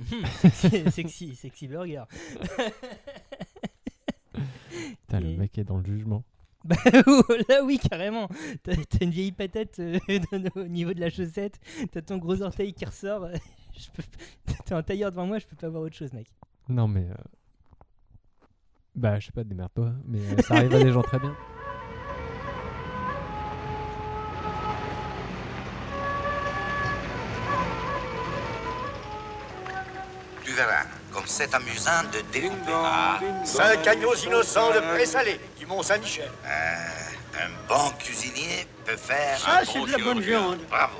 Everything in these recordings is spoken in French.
sexy, sexy, sexy burger. Putain, le Et- mec est dans le jugement. Bah, là oui, carrément. T'as une vieille patate euh, au niveau de la chaussette. T'as ton gros orteil qui ressort. Peux... T'as un tailleur devant moi, je peux pas voir autre chose, mec. Non, mais. euh, Bah, je sais pas, démerde-toi. Mais euh, ça arrive à des gens très bien. Comme c'est amusant de découper. Ah, Cinq agneaux innocents de présalé du Mont-Saint-Michel. euh, un bon cuisinier peut faire. Ça, un c'est de la bonne viande. Bravo.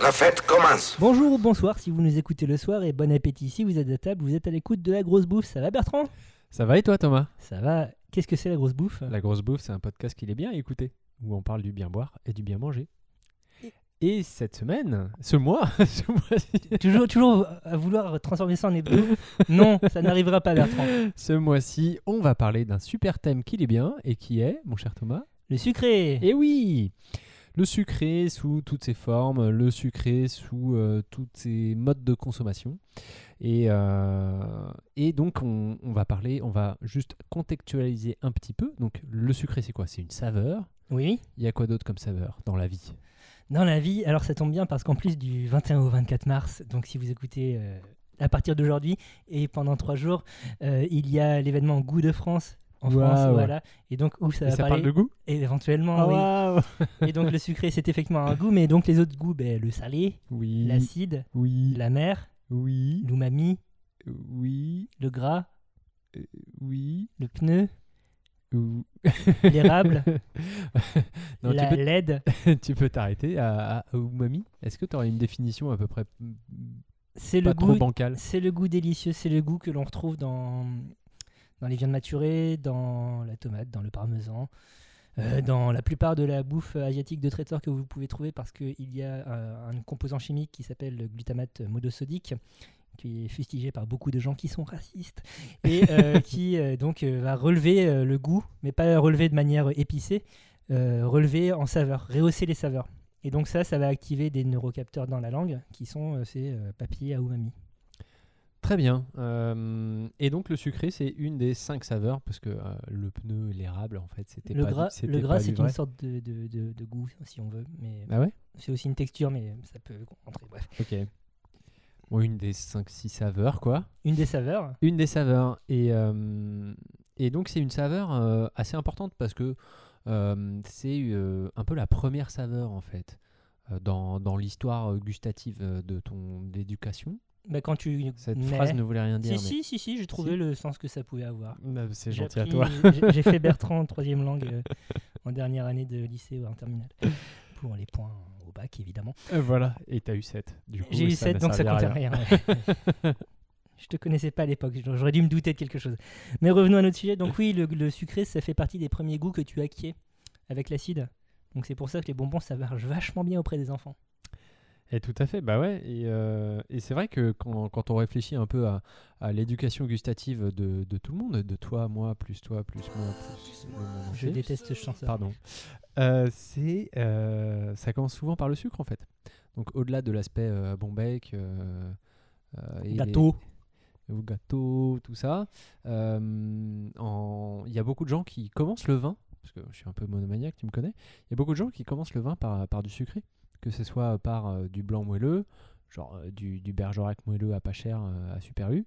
La fête commence. Bonjour ou bonsoir si vous nous écoutez le soir et bon appétit si vous êtes à table, vous êtes à l'écoute de la grosse bouffe. Ça va Bertrand? Ça va et toi, Thomas? Ça va. Qu'est-ce que c'est la grosse bouffe? La grosse bouffe, c'est un podcast qu'il est bien à écouter, où on parle du bien boire et du bien manger. Et cette semaine, ce mois, ce mois-ci, toujours, toujours à vouloir transformer ça en hebdo Non, ça n'arrivera pas Bertrand. ce mois-ci, on va parler d'un super thème qu'il est bien et qui est, mon cher Thomas, Le sucré Et oui Le sucré sous toutes ses formes, le sucré sous euh, tous ses modes de consommation. Et, euh, et donc, on, on va parler, on va juste contextualiser un petit peu. Donc, le sucré, c'est quoi? C'est une saveur. Oui Il y a quoi d'autre comme saveur dans la vie? Dans la vie, alors ça tombe bien parce qu'en plus du 21 au 24 mars, donc si vous écoutez euh, à partir d'aujourd'hui et pendant trois jours, euh, il y a l'événement Goût de France en France, voilà. Et donc où ça Et va ça parler parle de goût? Et éventuellement, Ah, oui. Et donc le sucré, c'est effectivement un goût, mais donc les autres goûts, ben, le salé, Oui. l'acide, Oui. la mer, Oui. l'umami, Oui. le gras, Oui. le pneu, l'érable, Non, tu la peux LED. tu peux t'arrêter à, à umami. Est-ce que tu aurais une définition à peu près mm, C'est pas le trop goût bancale? C'est le goût délicieux, c'est le goût que l'on retrouve dans, dans les viandes maturées, dans la tomate, dans le parmesan, euh, dans la plupart de la bouffe asiatique de traiteur que vous pouvez trouver parce qu'il y a euh, un composant chimique qui s'appelle le glutamate monosodique qui est fustigé par beaucoup de gens qui sont racistes et euh, qui euh, donc euh, va relever le goût, mais pas relever de manière épicée, relever en saveur, rehausser les saveurs. Et donc ça, ça va activer des neurocapteurs dans la langue qui sont ces papilles à umami. Très bien. Euh, et donc le sucré, c'est une des cinq saveurs parce que euh, le pneu et l'érable, en fait, c'était Le pas. gras, le gras c'est une sorte de, de, de- de goût, si on veut. Mais Ah ouais? c'est aussi une texture, mais ça peut rentrer. Bref. Ok. Une des cinq, six saveurs, quoi. Une des saveurs. Une des saveurs. Et, euh, et donc c'est une saveur euh, assez importante parce que euh, c'est un peu la première saveur en fait dans, dans l'histoire gustative de ton éducation. Bah, quand tu Cette phrase ne voulait rien dire. Si, mais- si, si, si, j'ai trouvé Si. le sens que ça pouvait avoir. Ah, C'est gentil à toi. j'ai- fait Bertrand en troisième langue euh, en dernière année de lycée ou en terminale. Pour les points bac, évidemment. Euh, voilà, et t'as eu 7. Du coup, J'ai eu ça 7, n'a donc ça à comptait rien. ouais. Je te connaissais pas à l'époque, j'aurais dû me douter de quelque chose. Mais revenons à notre sujet. Donc oui, le, le sucré, ça fait partie des premiers goûts que tu acquiers avec l'acide. Donc c'est pour ça que les bonbons, ça marche vachement bien auprès des enfants. Et tout à fait, bah ouais. Et, euh, et c'est vrai que quand, quand on réfléchit un peu à, à l'éducation gustative de, de tout le monde, de toi, moi, plus toi, plus moi, plus Je déteste ce chanteur. Pardon. Euh, c'est, euh, ça commence souvent par le sucre en fait. Donc au-delà de l'aspect euh, bon bec, euh, et Gâteau. les- gâteau, tout ça, en- il y a beaucoup de gens qui commencent le vin, parce que je suis un peu monomaniaque, tu me connais. Il y a beaucoup de gens qui commencent le vin par, par du sucré, que ce soit par du blanc moelleux, genre du, du Bergerac moelleux à pas cher à Super U,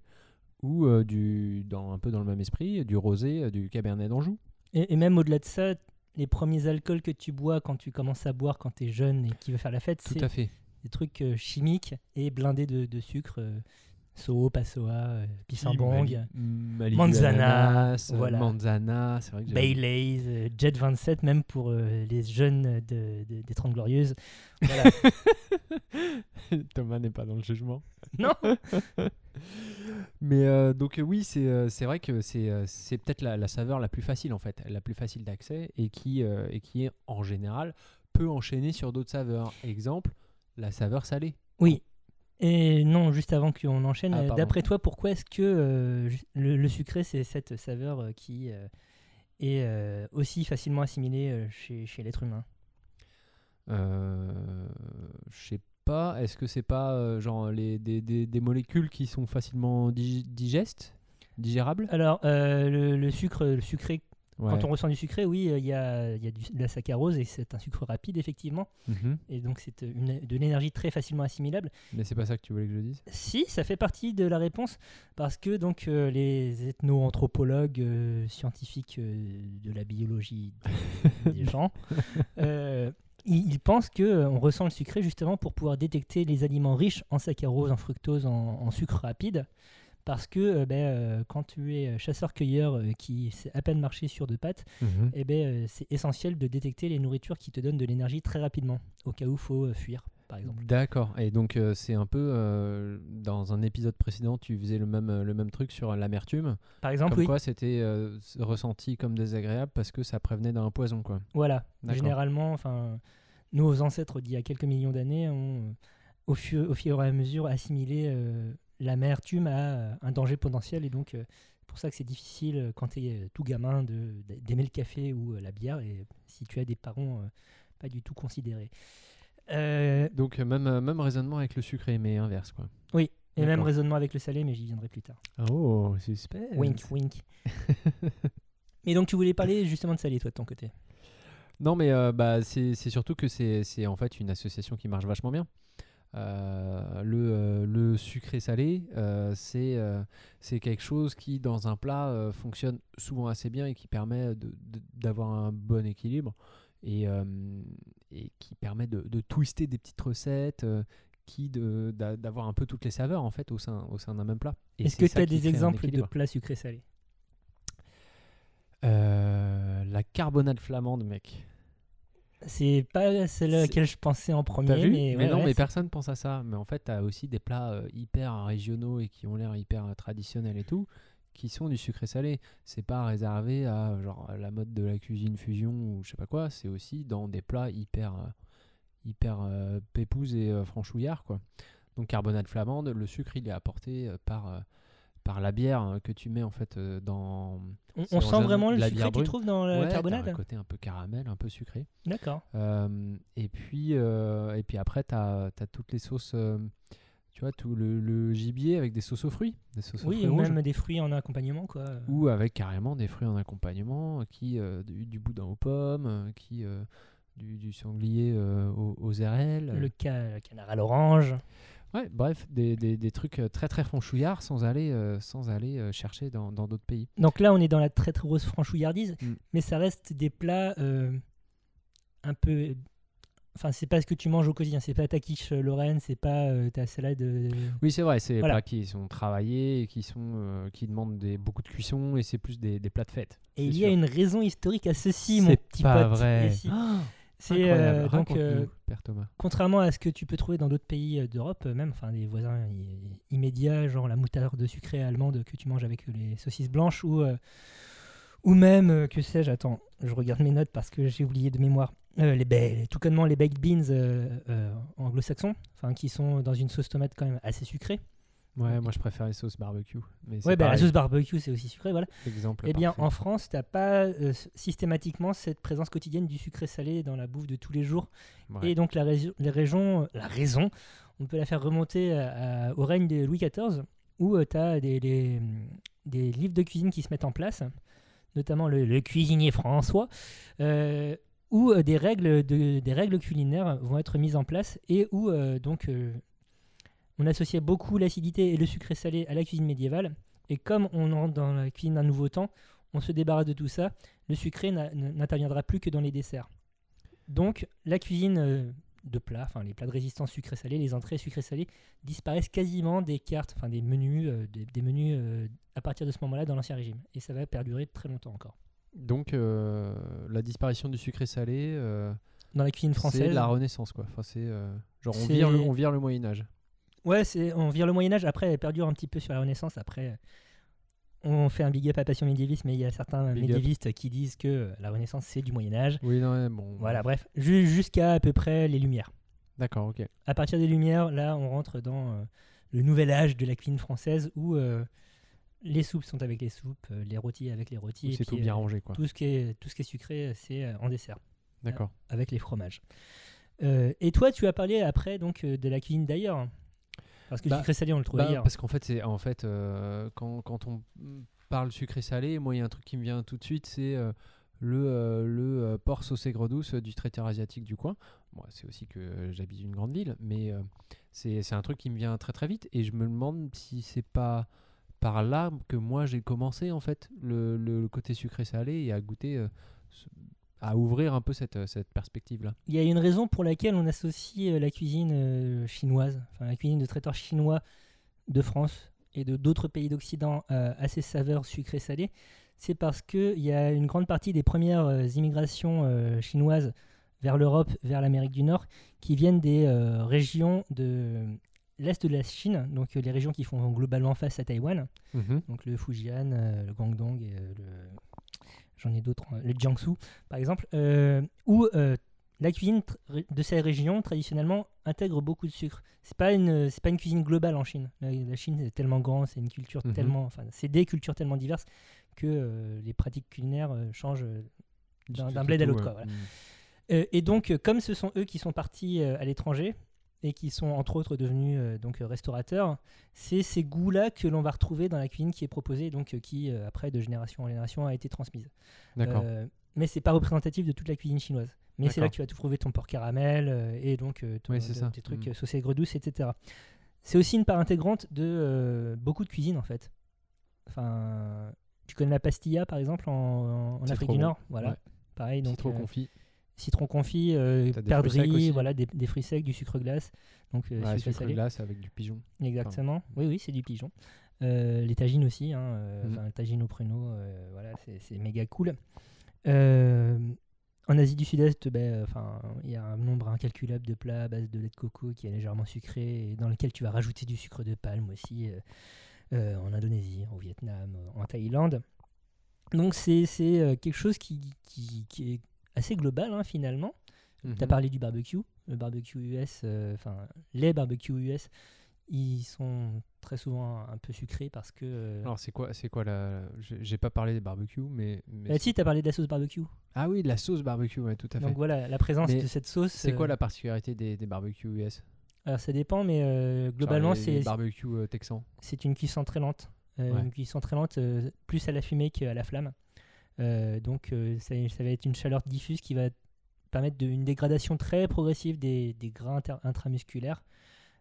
ou du, dans, un peu dans le même esprit, du rosé, du Cabernet d'Anjou. Et, et même au-delà de ça, les premiers alcools que tu bois quand tu commences à boire quand tu es jeune et qui veut faire la fête, c'est des trucs euh, chimiques et blindés de, de sucre. Soho, Passoa, Bissambong, Mali- Manzana, euh, voilà. Manzana, c'est vrai que j'aime- Baileys, euh, Jet 27, même pour euh, les jeunes de, de- des 30 Glorieuses. Voilà. Thomas n'est pas dans le jugement. non Mais euh, donc oui, c'est vrai que c'est c'est peut-être la, la saveur la plus facile en fait, la plus facile d'accès et qui euh, et qui est en général peut enchaîner sur d'autres saveurs. Exemple, la saveur salée. Oui. Et non, juste avant qu'on enchaîne, Ah, euh, d'après toi, pourquoi est-ce que euh, le, le sucré, c'est cette saveur euh, qui euh, est aussi facilement assimilée chez, chez l'être humain? Je sais pas, est-ce que c'est pas genre les, des, des- des molécules qui sont facilement dig- digestes Digérables? Alors, le, le sucre, le sucré, Ouais. quand on ressent du sucré, oui, euh, il y a, il y a du- de la saccharose et c'est un sucre rapide, effectivement. Mhm. Et donc, c'est une- de l'énergie très facilement assimilable. Mais c'est pas ça que tu voulais que je dise? Si, ça fait partie de la réponse parce que donc euh, les ethno-anthropologues euh, scientifiques euh, de la biologie des, des gens, euh, ils, ils pensent que euh, on ressent le sucré justement pour pouvoir détecter les aliments riches en saccharose, en fructose, en, en sucre rapide. Parce que euh, ben, euh, quand tu es chasseur-cueilleur euh, qui sait à peine marcher sur deux pattes, eh ben, c'est essentiel de détecter les nourritures qui te donnent de l'énergie très rapidement, au cas où il faut fuir, par exemple. D'accord. Et donc euh, c'est un peu euh, dans un épisode précédent, tu faisais le même le même truc sur l'amertume. Par exemple, Comme oui. quoi c'était euh, ressenti comme désagréable parce que ça prévenait d'un poison quoi. Voilà, généralement, enfin, nos ancêtres d'il y a quelques millions d'années ont, au, fur, au fur et à mesure, assimilé l'amertume à euh, un danger potentiel. Et donc, euh, c'est pour ça que c'est difficile, euh, quand tu es tout gamin, de- d'aimer le café ou la bière, et si tu as des parents pas du tout considérés. Euh, Donc même même raisonnement avec le sucré mais inverse quoi. et même raisonnement avec le salé, mais j'y viendrai plus tard. Oh, suspense. Wink, wink. Et donc, tu voulais parler justement de salé, toi, de ton côté? Non, mais euh, bah, c'est c'est surtout que c'est c'est en fait une association qui marche vachement bien. Euh, le, euh, le sucré-salé, euh, c'est c'est quelque chose qui, dans un plat, fonctionne souvent assez bien et qui permet d'avoir un bon équilibre et, euh, et qui permet de, de twister des petites recettes, euh, qui d'avoir un peu toutes les saveurs en fait au sein, au sein d'un même plat. Est-ce que tu as des exemples de plats sucrés-salés Euh, La carbonade flamande, mec. C'est pas celle à laquelle je pensais en premier, vu mais, mais ouais, non, ouais, mais personne pense à ça. Mais en fait, t'as aussi des plats euh, hyper régionaux et qui ont l'air hyper euh, traditionnels et tout, qui sont du sucré salé. C'est pas réservé à genre à la mode de la cuisine fusion ou je sais pas quoi. C'est aussi dans des plats hyper euh, hyper euh, pépouses et euh, franchouillards quoi. Donc carbonade flamande, le sucre il est apporté par par la bière hein, que tu mets en fait euh, dans on, on en sent vraiment le la sucré bière que tu trouves dans la Ouais, carbonade un côté un peu caramel, un peu sucré. D'accord. Euh, et, puis, euh, et puis après, tu as, toutes les sauces, tu vois, tout le, le gibier avec des sauces aux fruits, des sauces aux Oui, fruits ou rouges, même des fruits en accompagnement, quoi. ou avec carrément des fruits en accompagnement, qui du, du boudin aux pommes, qui du, du sanglier aux, aux érelles. Le ca- canard à l'orange. Ouais, bref, des, des, des trucs euh, très très franchouillards sans aller, euh, sans aller euh, chercher dans dans d'autres pays. Donc là, on est dans la très très grosse franchouillardise, Mm. mais ça reste des plats euh, un peu. Enfin, c'est pas ce que tu manges au quotidien. C'est pas ta quiche Lorraine, c'est pas ta salade. Oui, c'est vrai, c'est des plats qui sont travaillés, et qui, sont, qui demandent des, beaucoup de cuisson, et c'est plus des, des plats de fête. Et il y a une raison historique à ceci, mon C'est petit pas pote. vrai. C'est euh, donc euh, Père Thomas. contrairement à ce que tu peux trouver dans d'autres pays euh, d'Europe, même, enfin des voisins immédiats, genre la moutarde sucrée allemande que tu manges avec les saucisses blanches, ou, euh, ou même, que sais-je, attends, je regarde mes notes parce que j'ai oublié de mémoire, les, ba- tout connement les baked beans anglo-saxons, enfin qui sont dans une sauce tomate quand même assez sucrée. Ouais, moi je préfère les sauces barbecue. Mais Ouais, bah, la sauce barbecue c'est aussi sucré, voilà. exemple Eh bien, parfait. en France, t'as pas euh, systématiquement cette présence quotidienne du sucré salé dans la bouffe de tous les jours. Ouais. Et donc la, les régions, la raison, on peut la faire remonter à- à- au règne de Louis XIV, où tu as des, des- des livres de cuisine qui se mettent en place, notamment le, le cuisinier François, euh, où euh, des, règles de- des règles culinaires vont être mises en place et où euh, donc euh, on associait beaucoup l'acidité et le sucré salé à la cuisine médiévale. Et comme on entre dans la cuisine d'un nouveau temps, on se débarrasse de tout ça. Le sucré n'interviendra plus que dans les desserts. Donc, la cuisine euh, de plats, enfin les plats de résistance sucré-salé, les entrées sucré-salé, disparaissent quasiment des cartes, enfin des menus, euh, des, des menus euh, à partir de ce moment-là dans l'Ancien Régime. Et ça va perdurer très longtemps encore. Donc euh, la disparition du sucré salé, euh, Dans la cuisine c'est française, la Renaissance quoi. Enfin, c'est genre on C'est- vire, le, on vire le Moyen Âge. Ouais, c'est, on vire le Moyen-Âge, après elle perdure un petit peu sur la Renaissance, après on fait un big up à Passion médiéviste, mais il y a certains Big up. médiévistes qui disent que la Renaissance c'est du Moyen-Âge. Oui, non, ouais, bon. Voilà, bref, ju- jusqu'à à peu près les Lumières. D'accord, ok. à partir des Lumières, là, on rentre dans euh, le nouvel âge de la cuisine française où euh, les soupes sont avec les soupes, euh, les rôtis avec les rôtis. C'est tout bien euh, rangé quoi. tout ce qui est tout ce qui est sucré, c'est euh, en dessert D'accord. avec les fromages. Euh, et toi, tu as parlé après donc euh, de la cuisine d'ailleurs. Parce que Bah, sucré salé, on le trouve Bah, ailleurs. parce qu'en fait, c'est en fait euh, quand, quand on parle sucré salé, moi il y a un truc qui me vient tout de suite, c'est euh, le, euh, le porc sauce aigre douce du traiteur asiatique du coin. Moi, c'est aussi que j'habite une grande ville, mais c'est c'est un truc qui me vient très très vite et je me demande si c'est pas par là que moi j'ai commencé en fait le, le- le côté sucré salé et à goûter ce- à ouvrir un peu cette, euh, cette perspective là. Il y a une raison pour laquelle on associe euh, la cuisine euh, chinoise, enfin la cuisine de traiteurs chinois de France et de d'autres pays d'Occident à ces saveurs sucrées salées. C'est parce qu'il y a une grande partie des premières immigrations chinoises vers l'Europe, vers l'Amérique du Nord, qui viennent des régions de l'est de la Chine, donc les régions qui font globalement face à Taïwan, donc le Fujian, le Guangdong et le j'en ai d'autres, euh, le Jiangsu par exemple, euh, où euh, la cuisine de ces régions traditionnellement intègre beaucoup de sucre. C'est pas une c'est pas une cuisine globale en Chine. La, la Chine est tellement grand, c'est une culture Mhm. tellement enfin c'est des cultures tellement diverses que euh, les pratiques culinaires euh, changent d'un bled à l'autre. ouais. quoi, voilà. Euh, et donc, comme ce sont eux qui sont partis à l'étranger et qui sont entre autres devenus euh, donc restaurateurs, c'est ces goûts-là que l'on va retrouver dans la cuisine qui est proposée, donc euh, qui euh, après de génération en génération a été transmise. D'accord. Mais c'est pas représentatif de toute la cuisine chinoise. Mais c'est là que tu vas tout trouver ton porc caramel et donc ton- Oui, c'est de- ça. des trucs Mm. euh, sauce aigre douce, etc. C'est aussi une part intégrante de beaucoup de cuisine en fait. Enfin, tu connais la pastilla par exemple en, Afrique trop du bon. Nord, voilà. Ouais. Pareil, donc euh, confit. Citron confit, euh, perdrix, voilà, des, des fruits secs, du sucre glace, donc euh, Ouais, sucre glace avec du pigeon. Exactement. Oui, oui, c'est du pigeon. Euh, les tagines aussi, hein, euh, Mhm. enfin, le tagine au pruneau, euh, voilà, c'est méga cool. Euh, en Asie du Sud-Est, ben, il y a un nombre incalculable de plats à base de lait de coco qui est légèrement sucré et dans lequel tu vas rajouter du sucre de palme aussi, en Indonésie, au Vietnam, en Thaïlande. Donc c'est quelque chose qui, qui, qui est assez global hein, finalement. Tu as parlé du barbecue. Le barbecue US, euh, enfin, les barbecues US, ils sont très souvent un peu sucrés parce que. euh, Alors c'est quoi, c'est quoi la J'ai pas parlé des barbecues, mais. mais c'est- si, tu as parlé de la sauce barbecue. Ah oui, de la sauce barbecue, ouais, tout à fait. Donc voilà, la présence Mais de cette sauce. c'est quoi euh, la particularité des, des barbecues US Alors ça dépend, mais euh, globalement, c'est barbecues euh, texans. c'est une cuisson très lente. Ouais. Une cuisson très lente, plus à la fumée qu'à la flamme. Euh, donc euh, ça, ça va être une chaleur diffuse qui va permettre de- une dégradation très progressive des, des gras intramusculaires.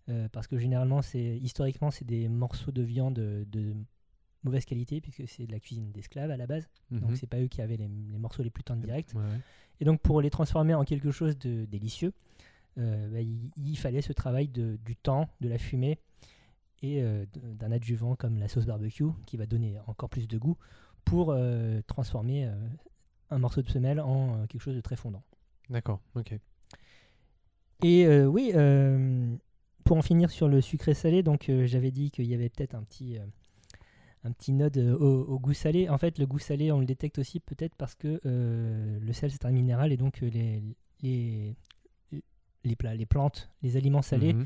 Euh, parce que généralement, c'est historiquement, c'est des morceaux de viande de, de mauvaise qualité, puisque c'est de la cuisine d'esclaves à la base. Mhm. Donc c'est pas eux qui avaient les, les morceaux les plus tendres directs. Ouais, ouais. Et donc pour les transformer en quelque chose de délicieux, euh, bah, il, il fallait ce travail de, du temps, de la fumée et euh, d'un adjuvant comme la sauce barbecue qui va donner encore plus de goût pour euh, transformer euh, un morceau de semelle en euh, quelque chose de très fondant. D'accord, ok. Et oui, pour en finir sur le sucré salé, donc j'avais dit qu'il y avait peut-être un petit, un petit node au, au goût salé. En fait, le goût salé, on le détecte aussi peut-être parce que euh, le sel c'est un minéral et donc les, les, les plats, les plantes, les aliments salés Mhm.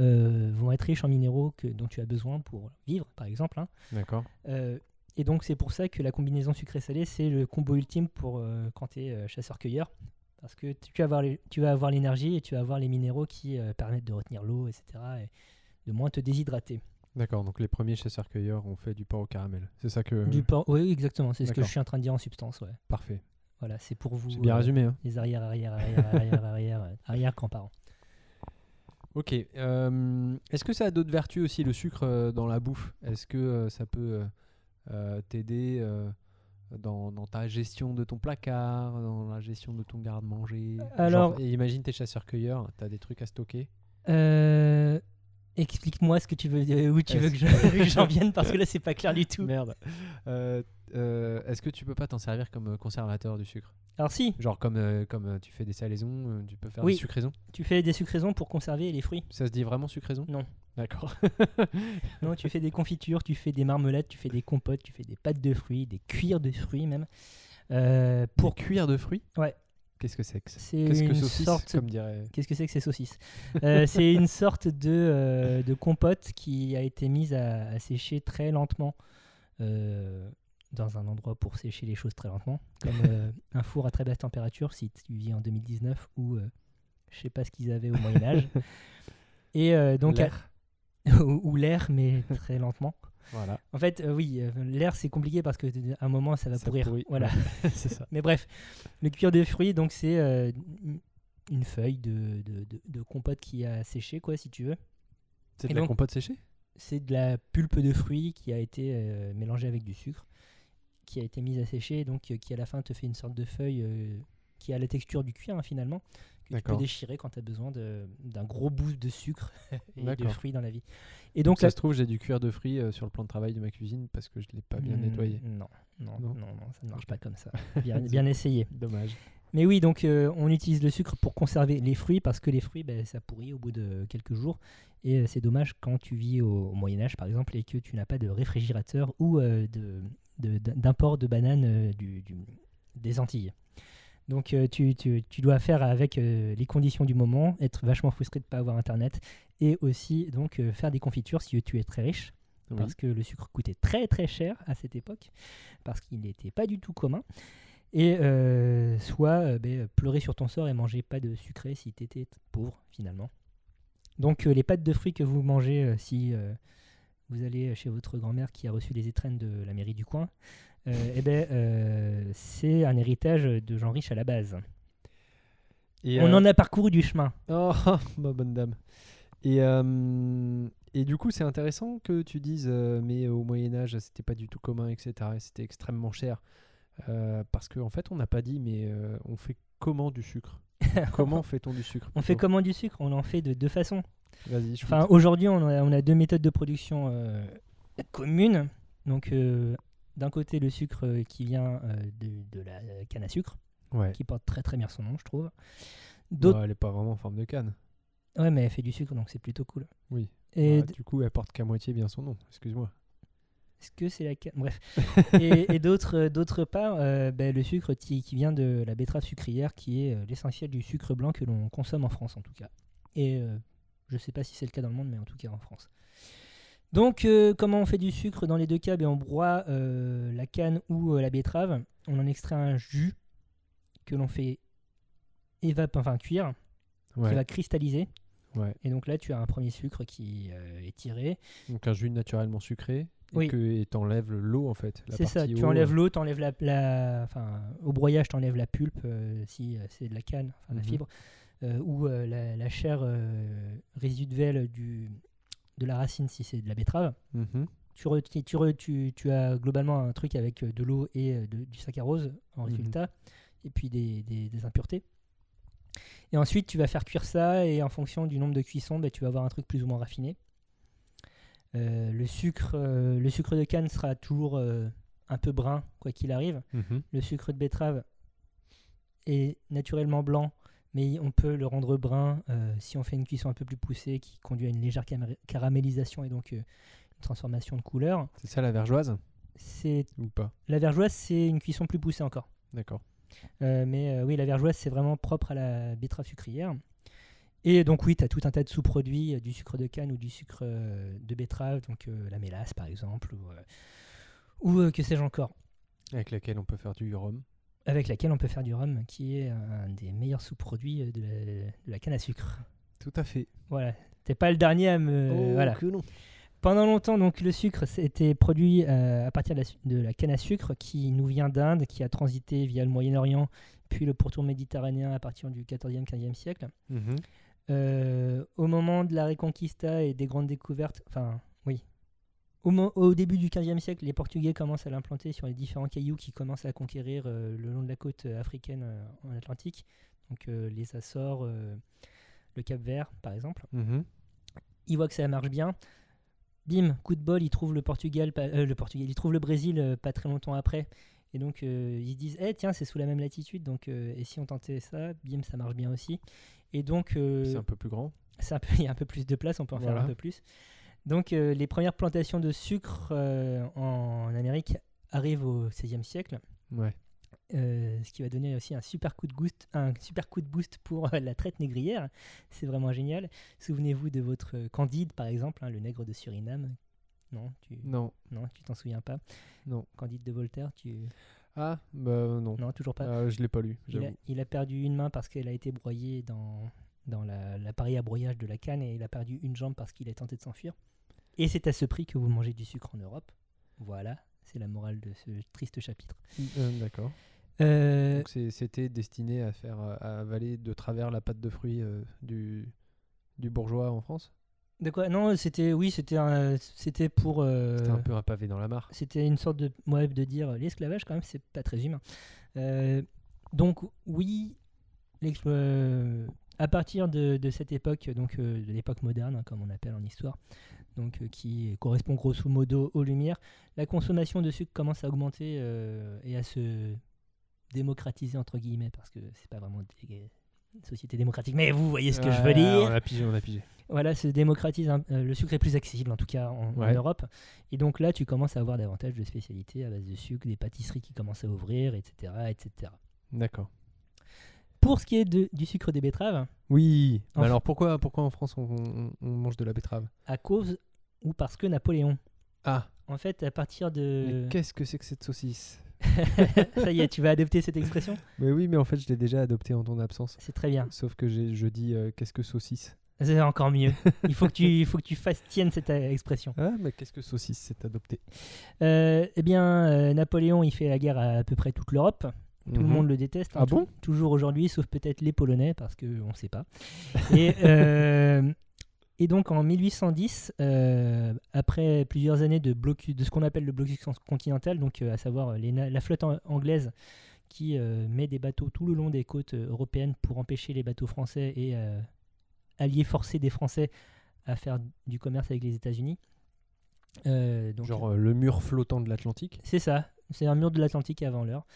euh, vont être riches en minéraux que, dont tu as besoin pour vivre, par exemple. hein. D'accord. Euh, et donc c'est pour ça que la combinaison sucré-salé, c'est le combo ultime pour euh, quand tu es chasseur-cueilleur. Parce que tu vas avoir les- tu vas avoir l'énergie et tu vas avoir les minéraux qui euh, permettent de retenir l'eau, etc. Et de moins te déshydrater. D'accord, donc les premiers chasseurs-cueilleurs ont fait du porc au caramel. C'est ça que. Du porc, oui, exactement, c'est ce que je suis en train de dire en substance. Ouais. Parfait. Voilà, c'est pour vous. C'est bien euh, résumé. Hein. Les arrière, arrière, arrière, arrière, arrière, euh, arrière grands-parents. Ok. euh, Est-ce que ça a d'autres vertus aussi, le sucre euh, dans la bouffe? Est-ce que euh, ça peut euh, euh, t'aider euh, dans, dans ta gestion de ton placard, dans la gestion de ton garde-manger Genre, Alors- et imagine t'es chasseur-cueilleur, t'as des trucs à stocker. Euh, Explique-moi ce que tu veux, euh, où tu veux que je- que j'en vienne parce que là c'est pas clair du tout. Merde. Euh, euh, Est-ce que tu peux pas t'en servir comme euh, conservateur du sucre? Alors si, Genre comme, euh, comme euh, tu fais des salaisons, euh, tu peux faire Oui. des sucraisons? Tu fais des sucraisons pour conserver les fruits. Ça se dit vraiment sucraison? Non. D'accord. Non, tu fais des confitures, tu fais des marmelades, tu fais des compotes, tu fais des pâtes de fruits, des cuirs de fruits même. Euh, Pour pour cuire de fruits? Ouais. Qu'est-ce que c'est que ça? C'est Qu'est-ce que saucisse, sorte- comme dirait. Qu'est-ce que c'est que ces saucisses? Euh, C'est une sorte de, euh, de compote qui a été mise à, à sécher très lentement euh, dans un endroit pour sécher les choses très lentement, comme euh, un four à très basse température si tu vis en 2019 ou euh, Je sais pas ce qu'ils avaient au Moyen Âge. Et euh, donc L'air. ou, l'air, mais très lentement. Voilà. En fait, euh, oui, euh, l'air c'est compliqué parce que à un moment ça va Ça pourrir. pourrit, Voilà. ça. Mais bref, le cuir de fruits, donc c'est euh, une- feuille de, de, de- de compote qui a séché, quoi, si tu veux. C'est de la compote séchée? C'est de la pulpe de fruits qui a été mélangée avec du sucre, qui a été mise à sécher, donc qui à la fin te fait une sorte de feuille qui a la texture du cuir hein, finalement, que tu peux déchirer quand tu as besoin de- d'un gros bout de sucre et de fruits dans la vie. Et donc ça là- se trouve, j'ai du cuir de fruits euh, sur le plan de travail de ma cuisine parce que je l'ai pas bien Hmm, nettoyé. Non, non, non, Non non, ça ne marche pas comme ça. Bien, bien essayé. Dommage. Mais oui, donc euh, on utilise le sucre pour conserver les fruits parce que les fruits, ben, ça pourrit au bout de quelques jours. Et euh, c'est dommage quand tu vis au, au Moyen Âge, par exemple, et que tu n'as pas de réfrigérateur ou euh, de- de- d'import de, bananes du- du- des Antilles. Donc euh, tu, tu- tu dois faire avec euh, les conditions du moment, être vachement frustré de ne pas avoir Internet, et aussi donc euh, faire des confitures si tu es très riche parce que le sucre coûtait très très cher à cette époque, parce qu'il n'était pas du tout commun. Et euh, soit euh, ben, pleurer sur ton sort et manger pas de sucré si tu étais pauvre finalement. Donc euh, les pâtes de fruits que vous mangez si vous allez chez votre grand-mère qui a reçu les étrennes de la mairie du coin, eh ben, euh, c'est un héritage de gens riches à la base. Et, On euh, en a parcouru du chemin. Oh, ma bonne dame. Et, euh, et du coup, c'est intéressant que tu dises, euh, mais au Moyen Âge, c'était pas du tout commun, etc. et C'était extrêmement cher. Euh, parce qu'en fait, on n'a pas dit, mais euh, on fait comment du sucre? Comment fait-on du sucre On fait comment du sucre? On en fait de deux façons. Vas-y, Enfin, aujourd'hui, on a, on a deux méthodes de production euh, communes. Donc, euh, d'un côté, le sucre euh, qui vient euh, de, de la canne à sucre, Ouais. qui porte très très bien son nom, je trouve. D'autres, elle est pas vraiment en forme de canne. ouais, mais elle fait du sucre, donc c'est plutôt cool. Oui. Et d- du coup, elle porte qu'à moitié bien son nom. Excuse-moi. est-ce que c'est la canne? Bref. et et d'autre euh, d'autre part, euh, ben, le sucre qui, qui vient de la betterave sucrière, qui est l'essentiel du sucre blanc que l'on consomme en France, en tout cas. Et euh, je sais pas si c'est le cas dans le monde, mais en tout cas en France. Donc, euh, comment on fait du sucre Dans les deux cas, ben, on broie euh, la canne ou euh, la betterave. On en extrait un jus que l'on fait évap enfin cuire, qui va cristalliser. ouais. Et donc là, tu as un premier sucre qui est tiré. Donc un jus naturellement sucré. Et Oui. que t'enlèves l'eau en fait. C'est ça, tu eau, enlèves l'eau, tu enlèves la, la- Enfin, au broyage, tu enlèves la pulpe si c'est de la canne, enfin la Mhm. fibre, ou la, la chair résiduelle du, de la racine si c'est de la betterave. mhm. Tu, re- tu, tu re- tu- tu as globalement un truc avec euh, de l'eau et euh, de- du saccharose en Mhm. résultat, et puis des, des- des impuretés. Et ensuite, tu vas faire cuire ça, et en fonction du nombre de cuissons, bah, tu vas avoir un truc plus ou moins raffiné. Euh, le, sucre, euh, le sucre de canne sera toujours euh, un peu brun, quoi qu'il arrive. Mhm. Le sucre de betterave est naturellement blanc, mais on peut le rendre brun euh, si on fait une cuisson un peu plus poussée qui conduit à une légère caramélisation et donc euh, une transformation de couleur. C'est ça la vergeoise? C'est ou pas? la vergeoise, c'est une cuisson plus poussée encore. D'accord. Euh, mais oui, la vergeoise, c'est vraiment propre à la betterave sucrière. Et donc oui, tu as tout un tas de sous-produits, du sucre de canne ou du sucre de betterave, donc la mélasse par exemple, ou, ou que sais-je encore, Avec laquelle on peut faire du rhum. Avec laquelle on peut faire du rhum, qui est un des meilleurs sous-produits euh, de la, de la canne à sucre. Tout à fait. Voilà, t'es pas le dernier à me... oh, voilà. que non. Pendant longtemps, donc, le sucre c'était produit euh, à partir de la, su- de la canne à sucre qui nous vient d'Inde, qui a transité via le Moyen-Orient, puis le pourtour méditerranéen à partir du 14e, 15e siècle. Mhm. Euh, au moment de la Reconquista et des grandes découvertes, enfin. Au, début du 15e siècle, les Portugais commencent à l'implanter sur les différents cailloux qui commencent à conquérir euh, le long de la côte euh, africaine euh, en Atlantique. Donc euh, les Açores, le Cap Vert, par exemple. Mhm. Ils voient que ça marche bien. Bim, coup de bol, ils trouvent le Portugal, le Portugal, ils trouvent le Brésil pas très longtemps après. Et donc ils se disent, eh tiens, c'est sous la même latitude, donc et si on tentait ça, bim, ça marche bien aussi. Et donc C'est un peu plus grand. c'est un peu- il y a un peu plus de place, on peut en faire un peu plus. Donc euh, les premières plantations de sucre euh, en Amérique arrivent au XVIe siècle, Ouais. euh, ce qui va donner aussi un super coup de boost, un super coup de boost pour la traite négrière. C'est vraiment génial. Souvenez-vous de votre Candide, par exemple, hein, le nègre de Suriname. Non, tu Non. non, tu t'en souviens pas. Non. Candide de Voltaire, tu Ah, bah non. non toujours pas. Euh, je l'ai pas lu, Il a, j'avoue. il a perdu une main parce qu'elle a été broyée dans dans la- l'appareil à broyage de la canne et il a perdu une jambe parce qu'il a tenté de s'enfuir. Et c'est à ce prix que vous mangez du sucre en Europe. Voilà, c'est la morale de ce triste chapitre. Euh, D'accord. Euh, c'était destiné à faire à avaler de travers la pâte de fruits euh, du, du bourgeois en France? De quoi? Non, c'était oui, c'était c'était pour euh, C'était un peu un pavé dans la mare. c'était une sorte de ouais, de dire l'esclavage quand même c'est pas très humain. Euh, donc oui, euh, à partir de, de cette époque, donc euh, de l'époque moderne hein, comme on appelle en histoire, donc euh, qui correspond grosso modo aux Lumières, la consommation de sucre commence à augmenter euh, et à se démocratiser entre guillemets parce que c'est pas vraiment des société démocratique, mais vous voyez ce que je veux dire On a pigé, on a pigé. voilà, se démocratise, le sucre est plus accessible en tout cas en, en. Europe. Et donc là, tu commences à avoir davantage de spécialités à base de sucre, des pâtisseries qui commencent à ouvrir, etc. etc. D'accord. Pour ce qui est de- du sucre des betteraves, Oui. Mais alors pourquoi, pourquoi en France on, on- on mange de la betterave? À cause ou parce que Napoléon. Ah, En fait, à partir mais de... qu'est-ce que c'est que cette saucisse? Ça y est, tu vas adopter cette expression? Mais oui, mais en fait je l'ai déjà adoptée en ton absence. C'est très bien. Sauf que j'ai- je dis euh, qu'est-ce que saucisse? C'est encore mieux. Il faut que tu, il faut que tu fasses tienne cette euh, expression. Ah, mais qu'est-ce que saucisse c'est adopté? Euh, eh bien, euh, Napoléon, il fait la guerre à à peu près toute l'Europe. Tout le Mhm. monde le déteste. hein, Ah bon? Toujours aujourd'hui, sauf peut-être les Polonais, parce qu'on ne sait pas. Et, euh, et donc en 1810, euh, après plusieurs années de, blocus, de ce qu'on appelle le blocus con- continental, donc euh, à savoir les la flotte an- anglaise qui met des bateaux tout le long des côtes européennes pour empêcher les bateaux français et allier forcer des Français à faire du commerce avec les États-Unis. Donc, Genre le mur flottant de l'Atlantique? C'est ça, c'est un mur de l'Atlantique avant l'heure.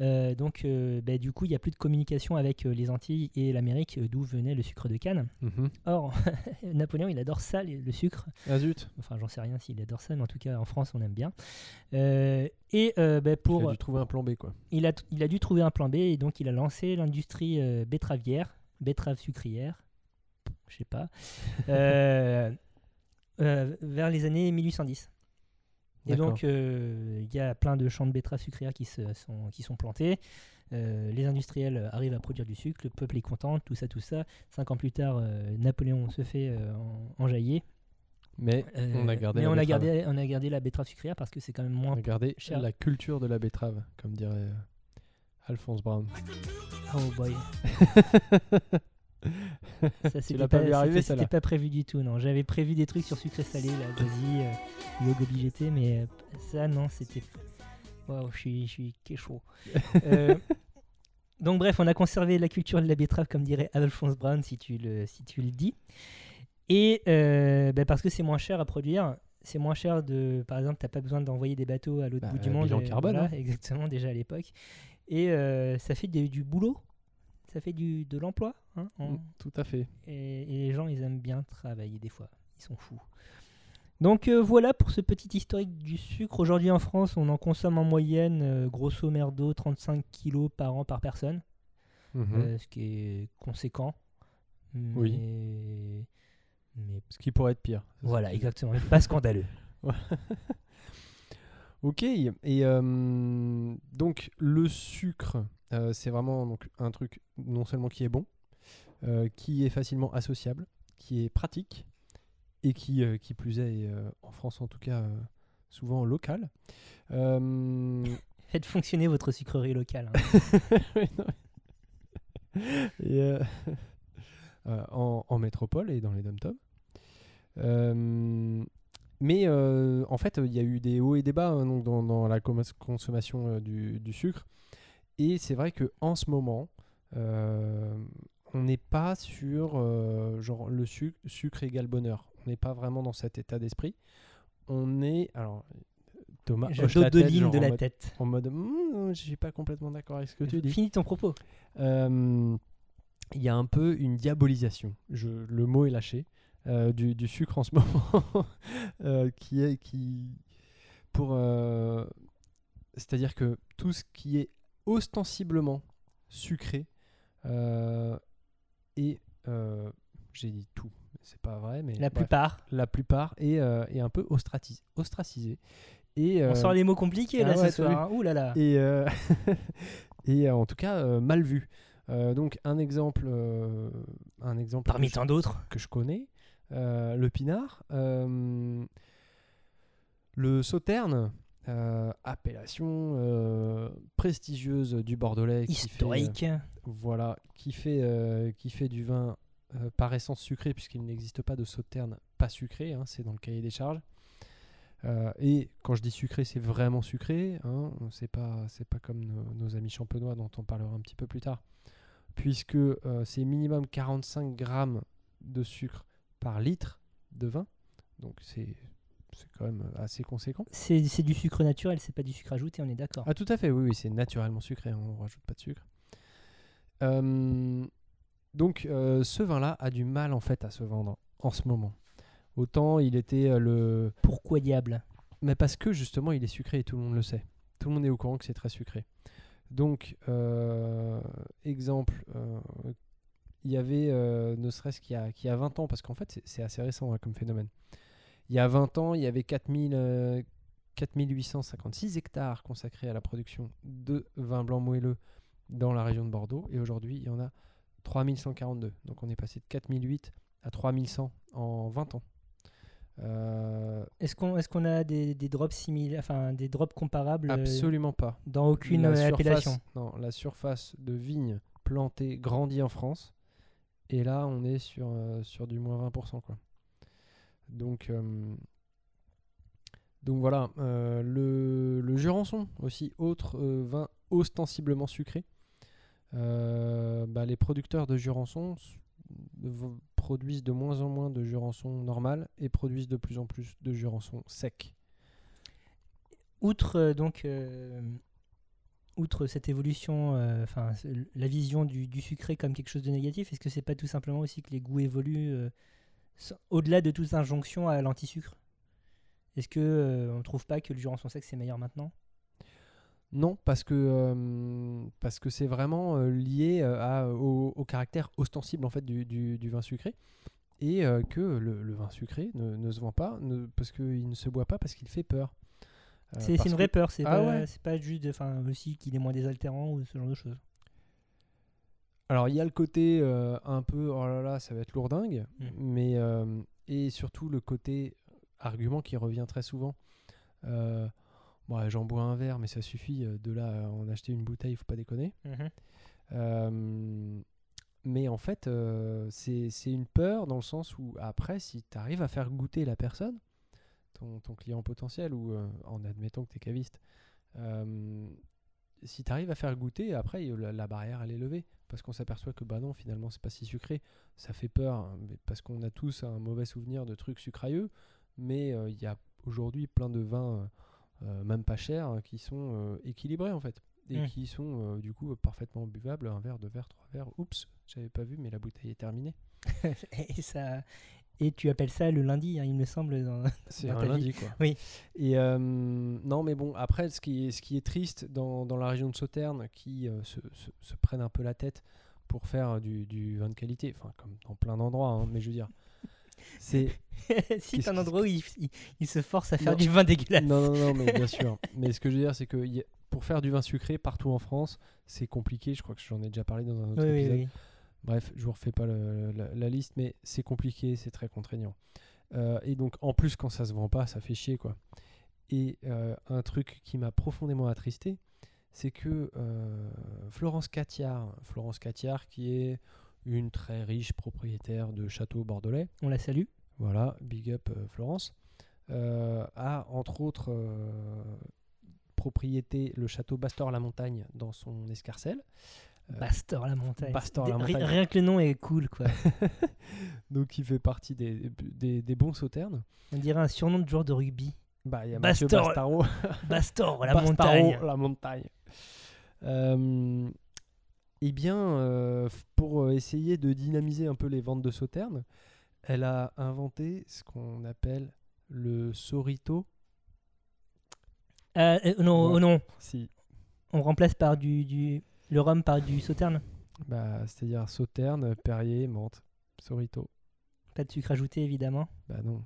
Euh, donc, euh, bah, du coup, il n'y a plus de communication avec euh, les Antilles et l'Amérique, d'où venait le sucre de canne. Mhm. Or, Napoléon, il adore ça, les- le sucre. Ah zut Enfin, j'en sais rien s'il adore ça, mais en tout cas, en France, on aime bien. Et euh, bah, Il pour, a dû trouver un plan B quoi. il, a, il a dû trouver un plan B, et donc il a lancé l'industrie betteravière, betterave sucrière, je sais pas, vers les années 1810. Et donc, euh, il y a plein de champs de betteraves sucrières qui, se, sont, qui sont plantés. Euh, les industriels arrivent à produire du sucre, le peuple est content, tout ça, tout ça. Cinq ans plus tard, euh, Napoléon se fait euh, en- enjailler. Mais on a gardé mais la on a, gardé, on a gardé la betterave sucrière parce que c'est quand même moins. Regardez cher. la culture de la betterave, comme dirait Alphonse Brown. Oh boy. Ça, c'était pas arriver, c'était- celle-là. C'était pas prévu du tout, non. J'avais prévu des trucs sur sucré salé, là, vas-y, euh, GT, mais euh, ça, non, c'était. Waouh, je suis, je suis chaud. Euh, donc, bref, on a conservé la culture de la betterave, comme dirait Alphonse Brown, si tu le, si tu le dis. Et euh, ben, parce que c'est moins cher à produire. C'est moins cher de. Par exemple, t'as pas besoin d'envoyer des bateaux à l'autre Bah, bout du monde. bilan carbone, voilà, hein. Exactement, déjà à l'époque. Et ça fait des- du boulot. Ça fait du, de l'emploi. hein, en- Mm, Tout à fait. et, et les gens, ils aiment bien travailler des fois. Ils sont fous. Donc euh, voilà pour ce petit historique du sucre. Aujourd'hui en France, on en consomme en moyenne, euh, grosso merdo, 35 kilos par an par personne, Mhm. euh, ce qui est conséquent. Oui. Mais, Ce qui pourrait être pire. voilà, exactement, pas scandaleux. Ok, et donc le sucre, euh, c'est vraiment donc, un truc non seulement qui est bon, euh, qui est facilement associable, qui est pratique, et qui, euh, qui plus est, en France en tout cas, souvent local. Faites fonctionner votre sucrerie locale. hein. Et, en, en métropole et dans les dom-toms. Mais en fait, il y a eu des hauts et des bas hein, donc dans, dans la consommation du, du sucre. Et c'est vrai que en ce moment, euh, on n'est pas sur euh, genre le sucre, sucre égale bonheur. On n'est pas vraiment dans cet état d'esprit. On est alors Thomas Je hoche la dos de tête, ligne genre de la mode- tête. en mode Hmm, je suis pas complètement d'accord avec ce que tu dis. Finis ton propos. Euh, Il y a un peu une diabolisation, je, le mot est lâché, euh, du, du sucre en ce moment, euh, qui est qui pour c'est-à-dire que tout ce qui est ostensiblement sucré euh, est euh, j'ai dit tout, c'est pas vrai, mais La bref, plupart. la plupart est, euh, un peu ostratis- ostracisé. Et, On sort les mots compliqués là ah ouais, ce soir. hein. Ouh là là. et, et en tout cas mal vu. Donc un exemple, un exemple Parmi tant d'autres. que je connais, le pinard, le sauterne, euh, appellation euh, prestigieuse du Bordelais, qui fait, euh, Historique. voilà, qui fait, qui fait du vin par essence sucré, puisqu'il n'existe pas de sauterne pas sucré, hein, c'est dans le cahier des charges. Et quand je dis sucré, c'est vraiment sucré, hein, c'est pas, c'est pas comme nos, nos amis champenois dont on parlera un petit peu plus tard, puisque c'est minimum 45 grammes de sucre par litre de vin, donc c'est, c'est quand même assez conséquent. C'est c'est du sucre naturel, c'est pas du sucre ajouté, on est d'accord. Ah tout à fait, oui, oui c'est naturellement sucré, on rajoute pas de sucre. Euh, donc euh, ce vin-là a du mal en fait à se vendre en ce moment. Autant il était euh, le... Pourquoi diable? Mais parce que justement il est sucré et tout le monde le sait. Tout le monde est au courant que c'est très sucré. Donc, euh, exemple, euh, il y avait, euh, ne serait-ce qu'il y, a- qu'il y a 20 ans, parce qu'en fait c'est- c'est assez récent hein, comme phénomène. Il y a 20 ans, il y avait 4000, euh, 4856 hectares consacrés à la production de vin blanc moelleux dans la région de Bordeaux. Et aujourd'hui, il y en a 3142. Donc on est passé de 4008 à 3100 en 20 ans. Euh, Est-ce qu'on est qu'on a des, des drops similaires, enfin des drops comparables euh, absolument pas. dans aucune La euh, surface- appellation? Non, la surface de vigne plantée grandie en France. Et là, on est sur, euh, sur du moins 20%. Quoi. Donc, euh, donc voilà. euh, le, Jurançon aussi, autre euh, vin ostensiblement sucré. Bah, les producteurs de Jurançon produisent de moins en moins de Jurançon normal et produisent de plus en plus de Jurançon sec. Outre donc outre cette évolution, la vision du, sucré comme quelque chose de négatif, est-ce que c'est pas tout simplement aussi que les goûts évoluent au-delà de toute injonction à l'anti-sucre? Est-ce que euh, on trouve pas que le Jurançon sec c'est meilleur maintenant? Non, parce que euh, parce que c'est vraiment euh, lié euh, à, au, au caractère ostensible en fait du, du- du vin sucré et euh, que le, le vin sucré ne, ne se vend pas ne- parce qu'il ne se boit pas parce qu'il fait peur. C'est une que- vraie peur, c'est Ah pas, ouais. pas juste, enfin aussi qu'il est moins désaltérant ou ce genre de choses. Alors il y a le côté euh, un peu oh là là ça va être lourdingue, Mm. mais euh, et surtout le côté argument qui revient très souvent. Euh, bon, j'en bois un verre mais ça suffit. De là en acheter une bouteille, faut pas déconner. Euh, mais en fait, c'est une peur dans le sens où après, si tu arrives à faire goûter la personne, ton, ton client potentiel, ou en admettant que tu es caviste, si tu arrives à faire goûter, après, la, la barrière, elle est levée. Parce qu'on s'aperçoit que bah non, finalement, c'est pas si sucré. Ça fait peur, hein, mais parce qu'on a tous un mauvais souvenir de trucs sucrailleux. Mais euh, il y a aujourd'hui plein de vins, euh, euh, même pas chers, hein, qui sont équilibrés en fait et Mm. qui sont du coup parfaitement buvables. Un verre, deux verres, trois verres. Oups, j'avais pas vu, mais la bouteille est terminée. et ça, et tu appelles ça le lundi, hein, il me semble. C'est un vie. lundi quoi. Oui. Et euh, non, mais bon, après, ce qui est, ce qui est triste dans, dans la région de Sauternes, qui euh, se, se- se prennent un peu la tête pour faire du, du vin de qualité, enfin, comme dans plein d'endroits, hein, mais je veux dire, c'est. si un endroit où il, il- il se force à faire Non. du vin dégueulasse. Non, non, non, mais bien sûr. Mais ce que je veux dire, c'est que pour faire du vin sucré partout en France, c'est compliqué. Je crois que j'en ai déjà parlé dans un autre Oui, oui, épisode. oui. Bref, je vous refais pas le- la, la liste, mais c'est compliqué, c'est très contraignant. Euh, et donc, en plus, quand ça se vend pas, ça fait chier, quoi. Et euh, un truc qui m'a profondément attristé, c'est que euh, Florence Catiard, Florence Catiard, qui est une très riche propriétaire de châteaux bordelais, On la salue. voilà, big up Florence, a entre autres propriété le château Bastor-la-Montagne dans son escarcelle. Bastor la montagne. La montagne. Rien que le nom est cool, quoi. donc il fait partie des, des, des bons sauternes. On dirait un surnom de joueur de rugby. Bah, il y a Bastor- Bastaro, Bastor la Bastaro, montagne. la montagne. Euh, eh bien, euh, pour euh, essayer de dynamiser un peu les ventes de sauternes, elle a inventé ce qu'on appelle le sorito. Euh, non, Ouais. oh non, Si, on remplace par du, du le rhum par du sauterne. bah, c'est-à-dire sauterne, perrier, menthe, sorito. Pas de sucre ajouté, évidemment. Bah non.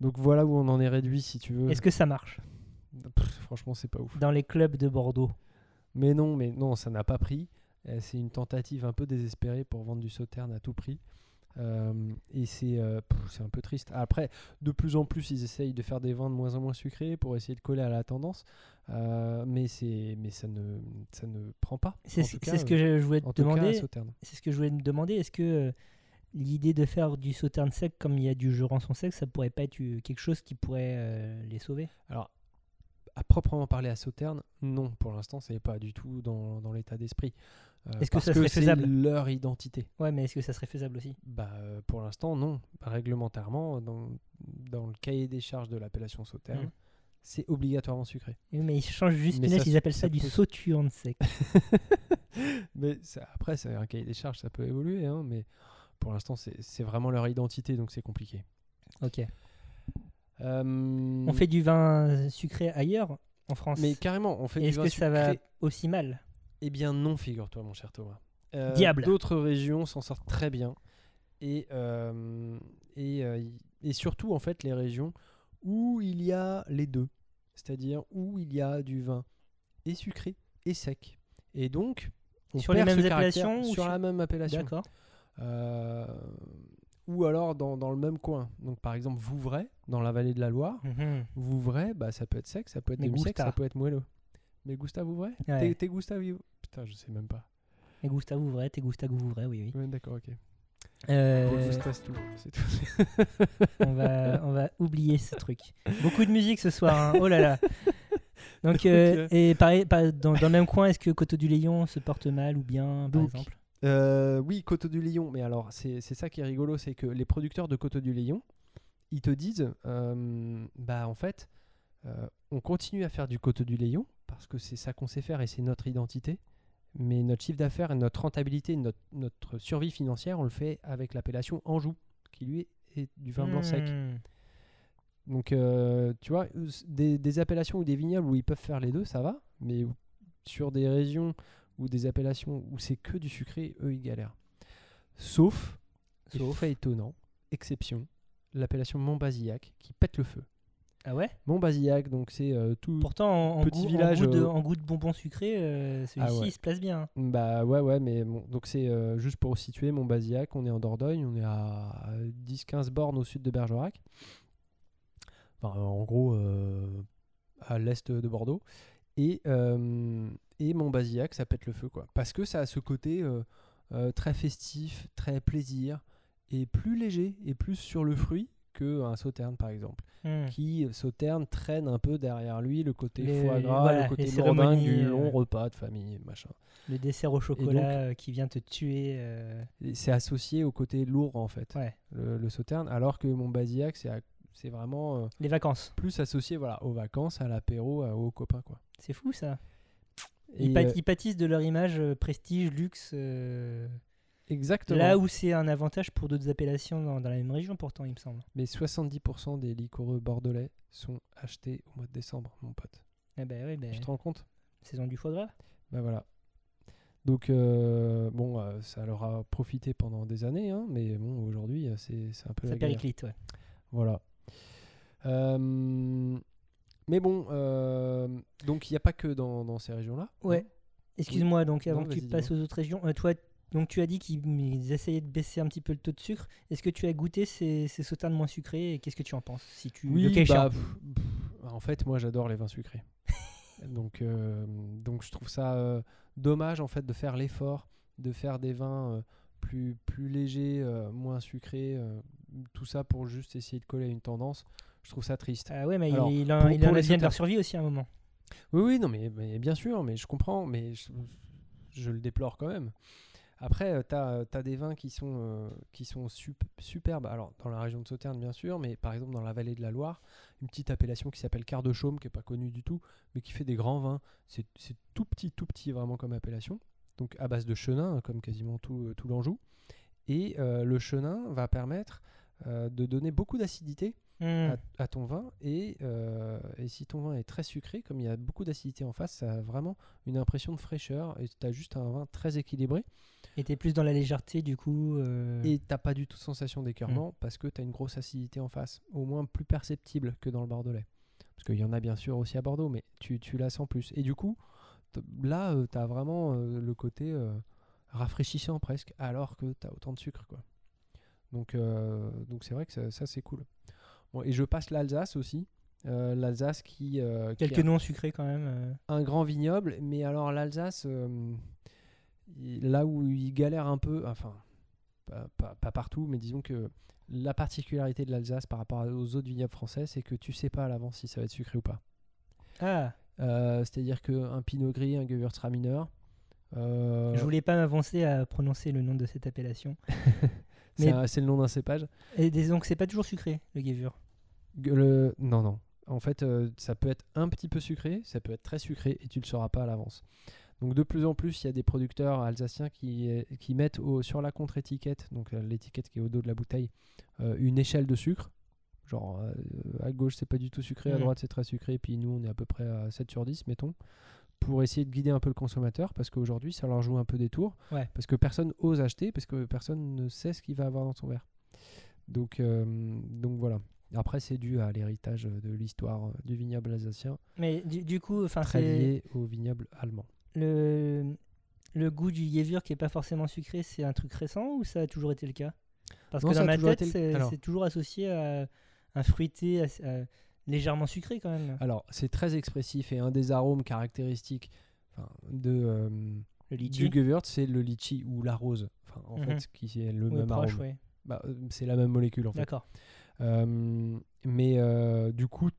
Donc voilà où on en est réduit, si tu veux. Est-ce que ça marche? Pff, franchement, c'est pas ouf. dans les clubs de Bordeaux Mais non, mais non, ça n'a pas pris. Euh, c'est une tentative un peu désespérée pour vendre du sauterne à tout prix. Euh, et c'est euh, c'est un peu triste. Après, de plus en plus, ils essayent de faire des vins de moins en moins sucrés pour essayer de coller à la tendance. Euh, mais c'est mais ça ne, ça ne prend pas. C'est ce que je voulais te demander. C'est ce que je voulais te demander. Est-ce que euh, l'idée de faire du sauterne sec comme il y a du jurançon sec, ça pourrait pas être quelque chose qui pourrait euh, les sauver? Alors, à proprement parler à Sauterne, non, pour l'instant, c'est pas du tout dans, dans l'état d'esprit. Euh, Est-ce que ça serait faisable leur identité. Ouais, mais est-ce que ça serait faisable aussi? Bah, euh, pour l'instant, non. Réglementairement, dans, dans le cahier des charges de l'appellation Sauterne, Mhm. c'est obligatoirement sucré. Oui, Mais ils changent juste Mais ça ils appellent ça, ça du peut- sauturne sec. mais ça- après, c'est un cahier des charges, ça peut évoluer, hein, mais pour l'instant, c'est c'est vraiment leur identité, donc c'est compliqué. ok. Euh, On fait du vin sucré ailleurs en France? Mais carrément, on fait du Est-ce vin que ça va sucré. aussi mal? Eh bien non, figure-toi mon cher Thomas. Euh, Diable. D'autres régions s'en sortent très bien. Et, euh, et, euh, et surtout, en fait, les régions où il y a les deux. C'est-à-dire où il y a du vin et sucré et sec. Et donc, on Sur les mêmes appellations ou Sur la même appellation. D'accord. Ou alors dans, dans le même coin. Donc par exemple, Vouvray, dans la vallée de la Loire. Mhm. Vouvray, bah, ça peut être sec, ça peut être demi-sec, ça peut être moelleux. Mais Gustave Vouvray? Ouais. T'es- T'es Gustave Putain, je sais même pas. Et Gustave Ouvray, t'es Gustave Ouvray, oui, oui. Ouais, d'accord, ok. Euh, tout. On, va, on va oublier ce truc. Beaucoup de musique ce soir, hein. oh là là. Donc, Donc, euh, et pareil, pareil, dans, dans le même coin, est-ce que Coteau du Léon se porte mal ou bien, par Donc, exemple? Euh, oui, Coteau du Lion. Mais alors, c'est ça qui est rigolo, c'est que les producteurs de Coteau du Lion, ils te disent, euh, bah en fait, on continue à faire du Coteau du Lion parce que c'est ça qu'on sait faire et c'est notre identité. Mais notre chiffre d'affaires et notre rentabilité, notre, notre survie financière, on le fait avec l'appellation Anjou, qui lui est du vin blanc sec. Hmm. Donc, euh, tu vois, des, des appellations ou des vignobles où ils peuvent faire les deux, ça va. Mais sur des régions ou des appellations où c'est que du sucré, eux, ils galèrent. Sauf, Sauf. fait étonnant, exception, l'appellation Montbazillac qui pète le feu. Ah ouais? Montbazillac, donc c'est euh, tout. Pourtant, en, en Petit goût, village, en, goût de, euh, en goût de bonbons sucrés, euh, celui-ci Ah ouais. il se place bien. Bah ouais, ouais, mais bon, donc c'est juste pour situer Montbazillac, on est en Dordogne, on est à 10-15 bornes au sud de Bergerac. Enfin, en gros, à l'est de Bordeaux. Et, et Montbazillac, ça pète le feu, quoi. Parce que ça a ce côté très festif, très plaisir, et plus léger, et plus sur le fruit qu'un sauterne, par exemple. Hmm. Qui, euh, sauterne, traîne un peu derrière lui le côté Les- foie gras, voilà, le côté cérémonies, du euh, long repas de famille, machin. Le dessert au chocolat donc- euh, qui vient te tuer. euh, C'est associé au côté lourd en fait, Ouais, le, le sauterne, alors que mon basillac c'est c'est vraiment euh, les vacances. plus associé voilà, aux vacances, à l'apéro, aux copains quoi. C'est fou ça. Et, Ils, euh, pâtissent de leur image euh, prestige, luxe. Exactement. Là où c'est un avantage pour d'autres appellations dans, dans la même région, pourtant, il me semble. Mais 70% des liquoreux bordelais sont achetés au mois de décembre, mon pote. Eh ben oui, ben, Tu te rends compte? Saison du foie gras? Ben voilà. Donc euh, bon, euh, ça leur a profité pendant des années, hein, mais bon aujourd'hui euh, c'est c'est un peu Ça la périclite, ouais. Voilà. Euh, mais bon, donc il n'y a pas que dans, dans ces régions-là. Ouais. Excuse-moi, donc avant Non, que tu passes aux autres régions, toi, donc tu as dit qu'ils ils essayaient de baisser un petit peu le taux de sucre. Est-ce que tu as goûté ces, ces sauternes moins sucrés et qu'est-ce que tu en penses si tu, le Oui, bah, pff, pff, en fait, moi j'adore les vins sucrés. donc, euh, donc je trouve ça euh, dommage en fait de faire l'effort de faire des vins euh, plus, plus légers, moins sucrés, tout ça pour juste essayer de coller à une tendance. Je trouve ça triste. Ah ouais, mais Alors, il, il en, pour- il pour en les advient de leur survie aussi à un moment. Oui, oui, non, mais, mais bien sûr, mais je comprends, mais je, je le déplore quand même. Après, tu as, des vins qui sont, euh, qui sont sup- superbes. Alors, dans la région de Sauternes, bien sûr, mais par exemple, dans la vallée de la Loire, une petite appellation qui s'appelle Quart de Chaume, qui n'est pas connue du tout, mais qui fait des grands vins. C'est tout petit, tout petit, vraiment comme appellation. Donc, à base de chenin, hein, comme quasiment tout, euh, tout l'Anjou. Et euh, le chenin va permettre euh, de donner beaucoup d'acidité Hmm. à, à ton vin et, euh, et si ton vin est très sucré, comme il y a beaucoup d'acidité en face, ça a vraiment une impression de fraîcheur et tu as juste un vin très équilibré Et t'es plus dans la légèreté du coup. euh, et t'as pas du tout de sensation d'écœurement parce que tu as une grosse acidité en face, au moins plus perceptible que dans le bordelais. Parce qu'il y en a bien sûr aussi à Bordeaux, mais tu, tu la sens plus. Et du coup, là, tu as vraiment euh, le côté euh, rafraîchissant presque, alors que tu as autant de sucre. Quoi. Donc euh, donc c'est vrai que ça, ça, c'est cool. Bon, et je passe l'Alsace aussi. Euh, L'Alsace qui, euh, Quelques noms sucrés quand même. euh. un grand vignoble, mais alors l'Alsace, là où il galère un peu, enfin, pas, pas- pas partout, mais disons que la particularité de l'Alsace par rapport aux autres vignobles français, c'est que tu sais pas à l'avance si ça va être sucré ou pas. Ah, C'est-à-dire qu'un Pinot Gris, un Gewürztraminer, euh, je voulais pas m'avancer à prononcer le nom de cette appellation. c'est le nom d'un cépage. Et donc, c'est pas toujours sucré, le Le... Non, non. En fait, euh, ça peut être un petit peu sucré, ça peut être très sucré et tu le sauras pas à l'avance. Donc de plus en plus, il y a des producteurs alsaciens qui, euh, qui mettent au- sur la contre-étiquette, donc euh, l'étiquette qui est au dos de la bouteille, euh, une échelle de sucre. Genre euh, à gauche c'est pas du tout sucré, à Mhm. droite c'est très sucré, et puis nous on est à peu près à 7 sur 10, mettons, pour essayer de guider un peu le consommateur, parce qu'aujourd'hui ça leur joue un peu des tours, Ouais. parce que personne ose acheter, parce que personne ne sait ce qu'il va avoir dans son verre. Donc, euh, donc voilà. Après, c'est dû à l'héritage de l'histoire euh, du vignoble alsacien, Mais du, du coup, enfin, c'est lié au vignoble allemand. le, le goût du Gewür qui est pas forcément sucré, c'est un truc récent ou ça a toujours été le cas? Parce Non, que ça dans ma tête, le- c'est toujours associé à un fruité à- légèrement sucré quand même. Alors, c'est très expressif et un des arômes caractéristiques de, euh, Le du. Gewürz, c'est le litchi ou la rose. Enfin, en Mhm. fait, qui est le Oui, même proche, arôme. ouais. Bah, euh, c'est la même molécule en fait. D'accord. Euh, mais euh, du coup,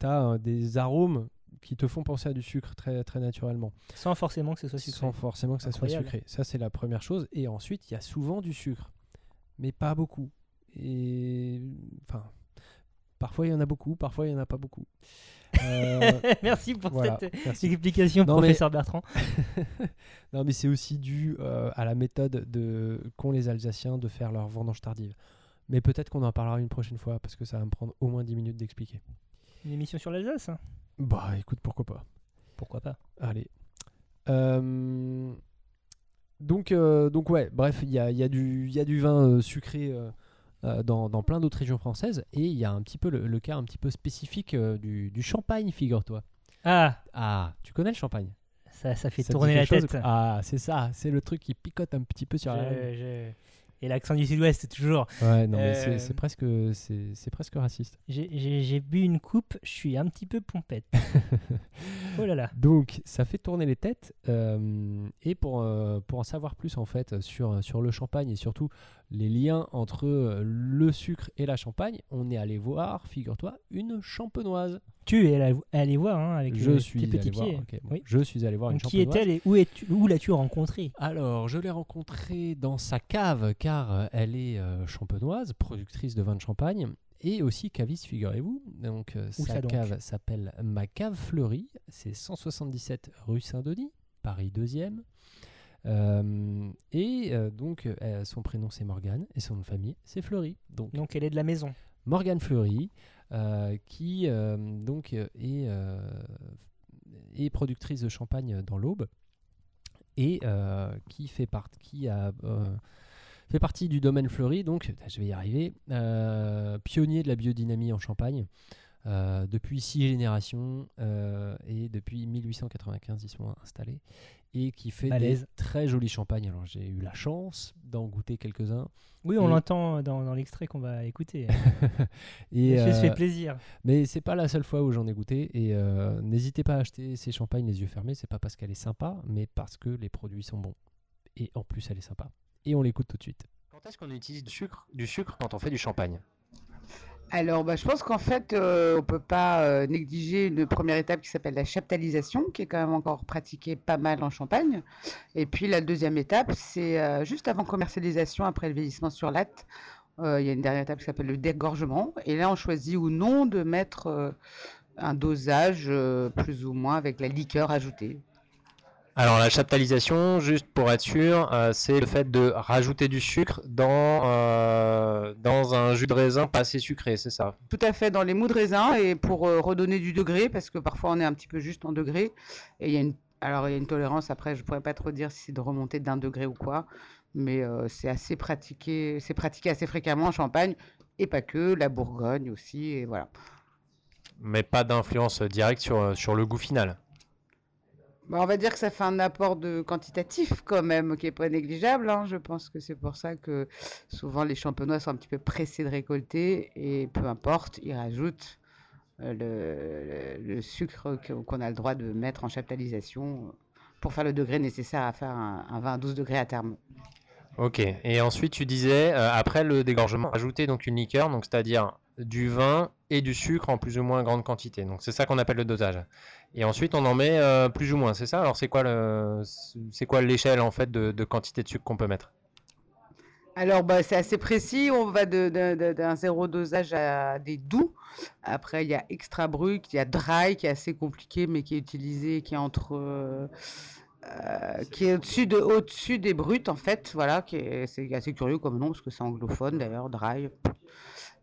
tu as des arômes qui te font penser à du sucre très, très naturellement. Sans forcément que ce soit sucré. Sans forcément que ça Incroyable. soit sucré. Ça, c'est la première chose. Et ensuite, il y a souvent du sucre, mais pas beaucoup. Et enfin, parfois il y en a beaucoup, parfois il y en a pas beaucoup. Euh, Merci pour voilà, cette merci. explication, Non, mais- professeur Bertrand. non, mais c'est aussi dû euh, à la méthode de qu'ont les Alsaciens de faire leur vendange tardive. Mais peut-être qu'on en parlera une prochaine fois parce que ça va me prendre au moins 10 minutes d'expliquer. Une émission sur l'Alsace hein Bah, écoute, pourquoi pas. Pourquoi pas Allez. Euh, donc, euh, donc ouais, bref, il y a, y a du il y a du vin euh, sucré euh, dans, dans plein d'autres régions françaises et il y a un petit peu le, le cas un petit peu spécifique euh, du, du champagne, figure-toi. Ah, Ah, tu connais le champagne? Ça, ça fait Ça tourner la chose tête. Ah, c'est ça, c'est le truc qui picote un petit peu sur la. Je- Et l'accent du sud-ouest, toujours. Ouais, non, mais c'est- Euh, c'est presque, c'est presque raciste. J'ai- bu une coupe, je suis un petit peu pompette. oh là là. Donc, ça fait tourner les têtes. euh, et pour, euh, pour en savoir plus, en fait, sur, sur le champagne et surtout les liens entre euh, le sucre et la champagne, on est allé voir, figure-toi, une champenoise. Tu es allé- voir hein, avec Je le- suis tes allé petits voir. pieds. ok, bon, Oui. Je suis allé voir Donc, une qui champenoise. est-elle et où, l'as-tu rencontrée? Alors, je l'ai rencontrée dans sa cave car euh, elle est euh, champenoise, productrice de vin de champagne et aussi caviste, figurez-vous. Donc, euh, sa donc? cave s'appelle Ma Cave Fleurie. C'est 177 rue Saint-Denis, Paris 2e. Euh, et euh, donc, euh, son prénom c'est Morgane et son nom de famille c'est Fleury. Donc, Donc elle est de la maison. Morgane Fleury, qui donc est, est productrice de champagne dans l'Aube et qui fait partie qui a fait partie du domaine Fleury. Donc, je vais y arriver. pionnier de la biodynamie en Champagne. euh, depuis six générations euh, et depuis 1895 ils sont installés et qui fait des très jolis champagnes. Alors j'ai eu la chance d'en goûter quelques-uns Oui, on Et- l'entend dans, dans l'extrait qu'on va écouter. et Ça se fait euh, plaisir. Mais c'est pas la seule fois où j'en ai goûté et euh, n'hésitez pas à acheter ces champagnes les yeux fermés. C'est pas parce qu'elle est sympa, mais parce que les produits sont bons. Et en plus, elle est sympa. Et on l'écoute tout de suite. Quand est-ce qu'on utilise du sucre, du sucre quand on fait du champagne? Alors, bah, je pense qu'en fait, euh, on ne peut pas euh, négliger une première étape qui s'appelle la chaptalisation, qui est quand même encore pratiquée pas mal en Champagne. Et puis, la deuxième étape, c'est euh, juste avant commercialisation, après le vieillissement sur latte. euh, Il y a une dernière étape qui s'appelle le dégorgement. Et là, on choisit ou non de mettre un dosage plus ou moins avec la liqueur ajoutée. Alors la chaptalisation, juste pour être sûr, euh, c'est le fait de rajouter du sucre dans, euh, dans un jus de raisin pas assez sucré, c'est ça? Tout à fait dans les mous de raisin et pour euh, redonner du degré, parce que parfois on est un petit peu juste en degré. Et il y a une, alors il y a une tolérance, après je pourrais pas trop dire si c'est de remonter d'un degré ou quoi, mais c'est assez pratiqué, c'est pratiqué assez fréquemment en Champagne, et pas que, la Bourgogne aussi, et voilà. Mais pas d'influence directe sur, sur le goût final. Bah, on va dire que ça fait un apport de quantitatif quand même, qui est pas négligeable. hein. Je pense que c'est pour ça que souvent les champenois sont un petit peu pressés de récolter et peu importe, ils rajoutent euh, le, sucre qu'on a le droit de mettre en chaptalisation pour faire le degré nécessaire à faire un, vin à 12 degrés à terme. Ok. Et ensuite, tu disais, euh, après le dégorgement, ajouter donc une liqueur, c'est-à-dire du vin et du sucre en plus ou moins grande quantité. Donc c'est ça qu'on appelle le dosage. Et ensuite, on en met euh, plus ou moins, c'est ça? Alors c'est quoi l'échelle en fait de, quantité de sucre qu'on peut mettre? Alors, bah, c'est assez précis. On va de- de- de- d'un zéro dosage à des doux. Après, il y a extra brut, il y a dry qui est assez compliqué, mais qui est utilisé, qui est entre, euh, euh, qui est au-dessus de, au-dessus des bruts en fait. Voilà, c'est assez curieux comme nom parce que c'est anglophone d'ailleurs, dry.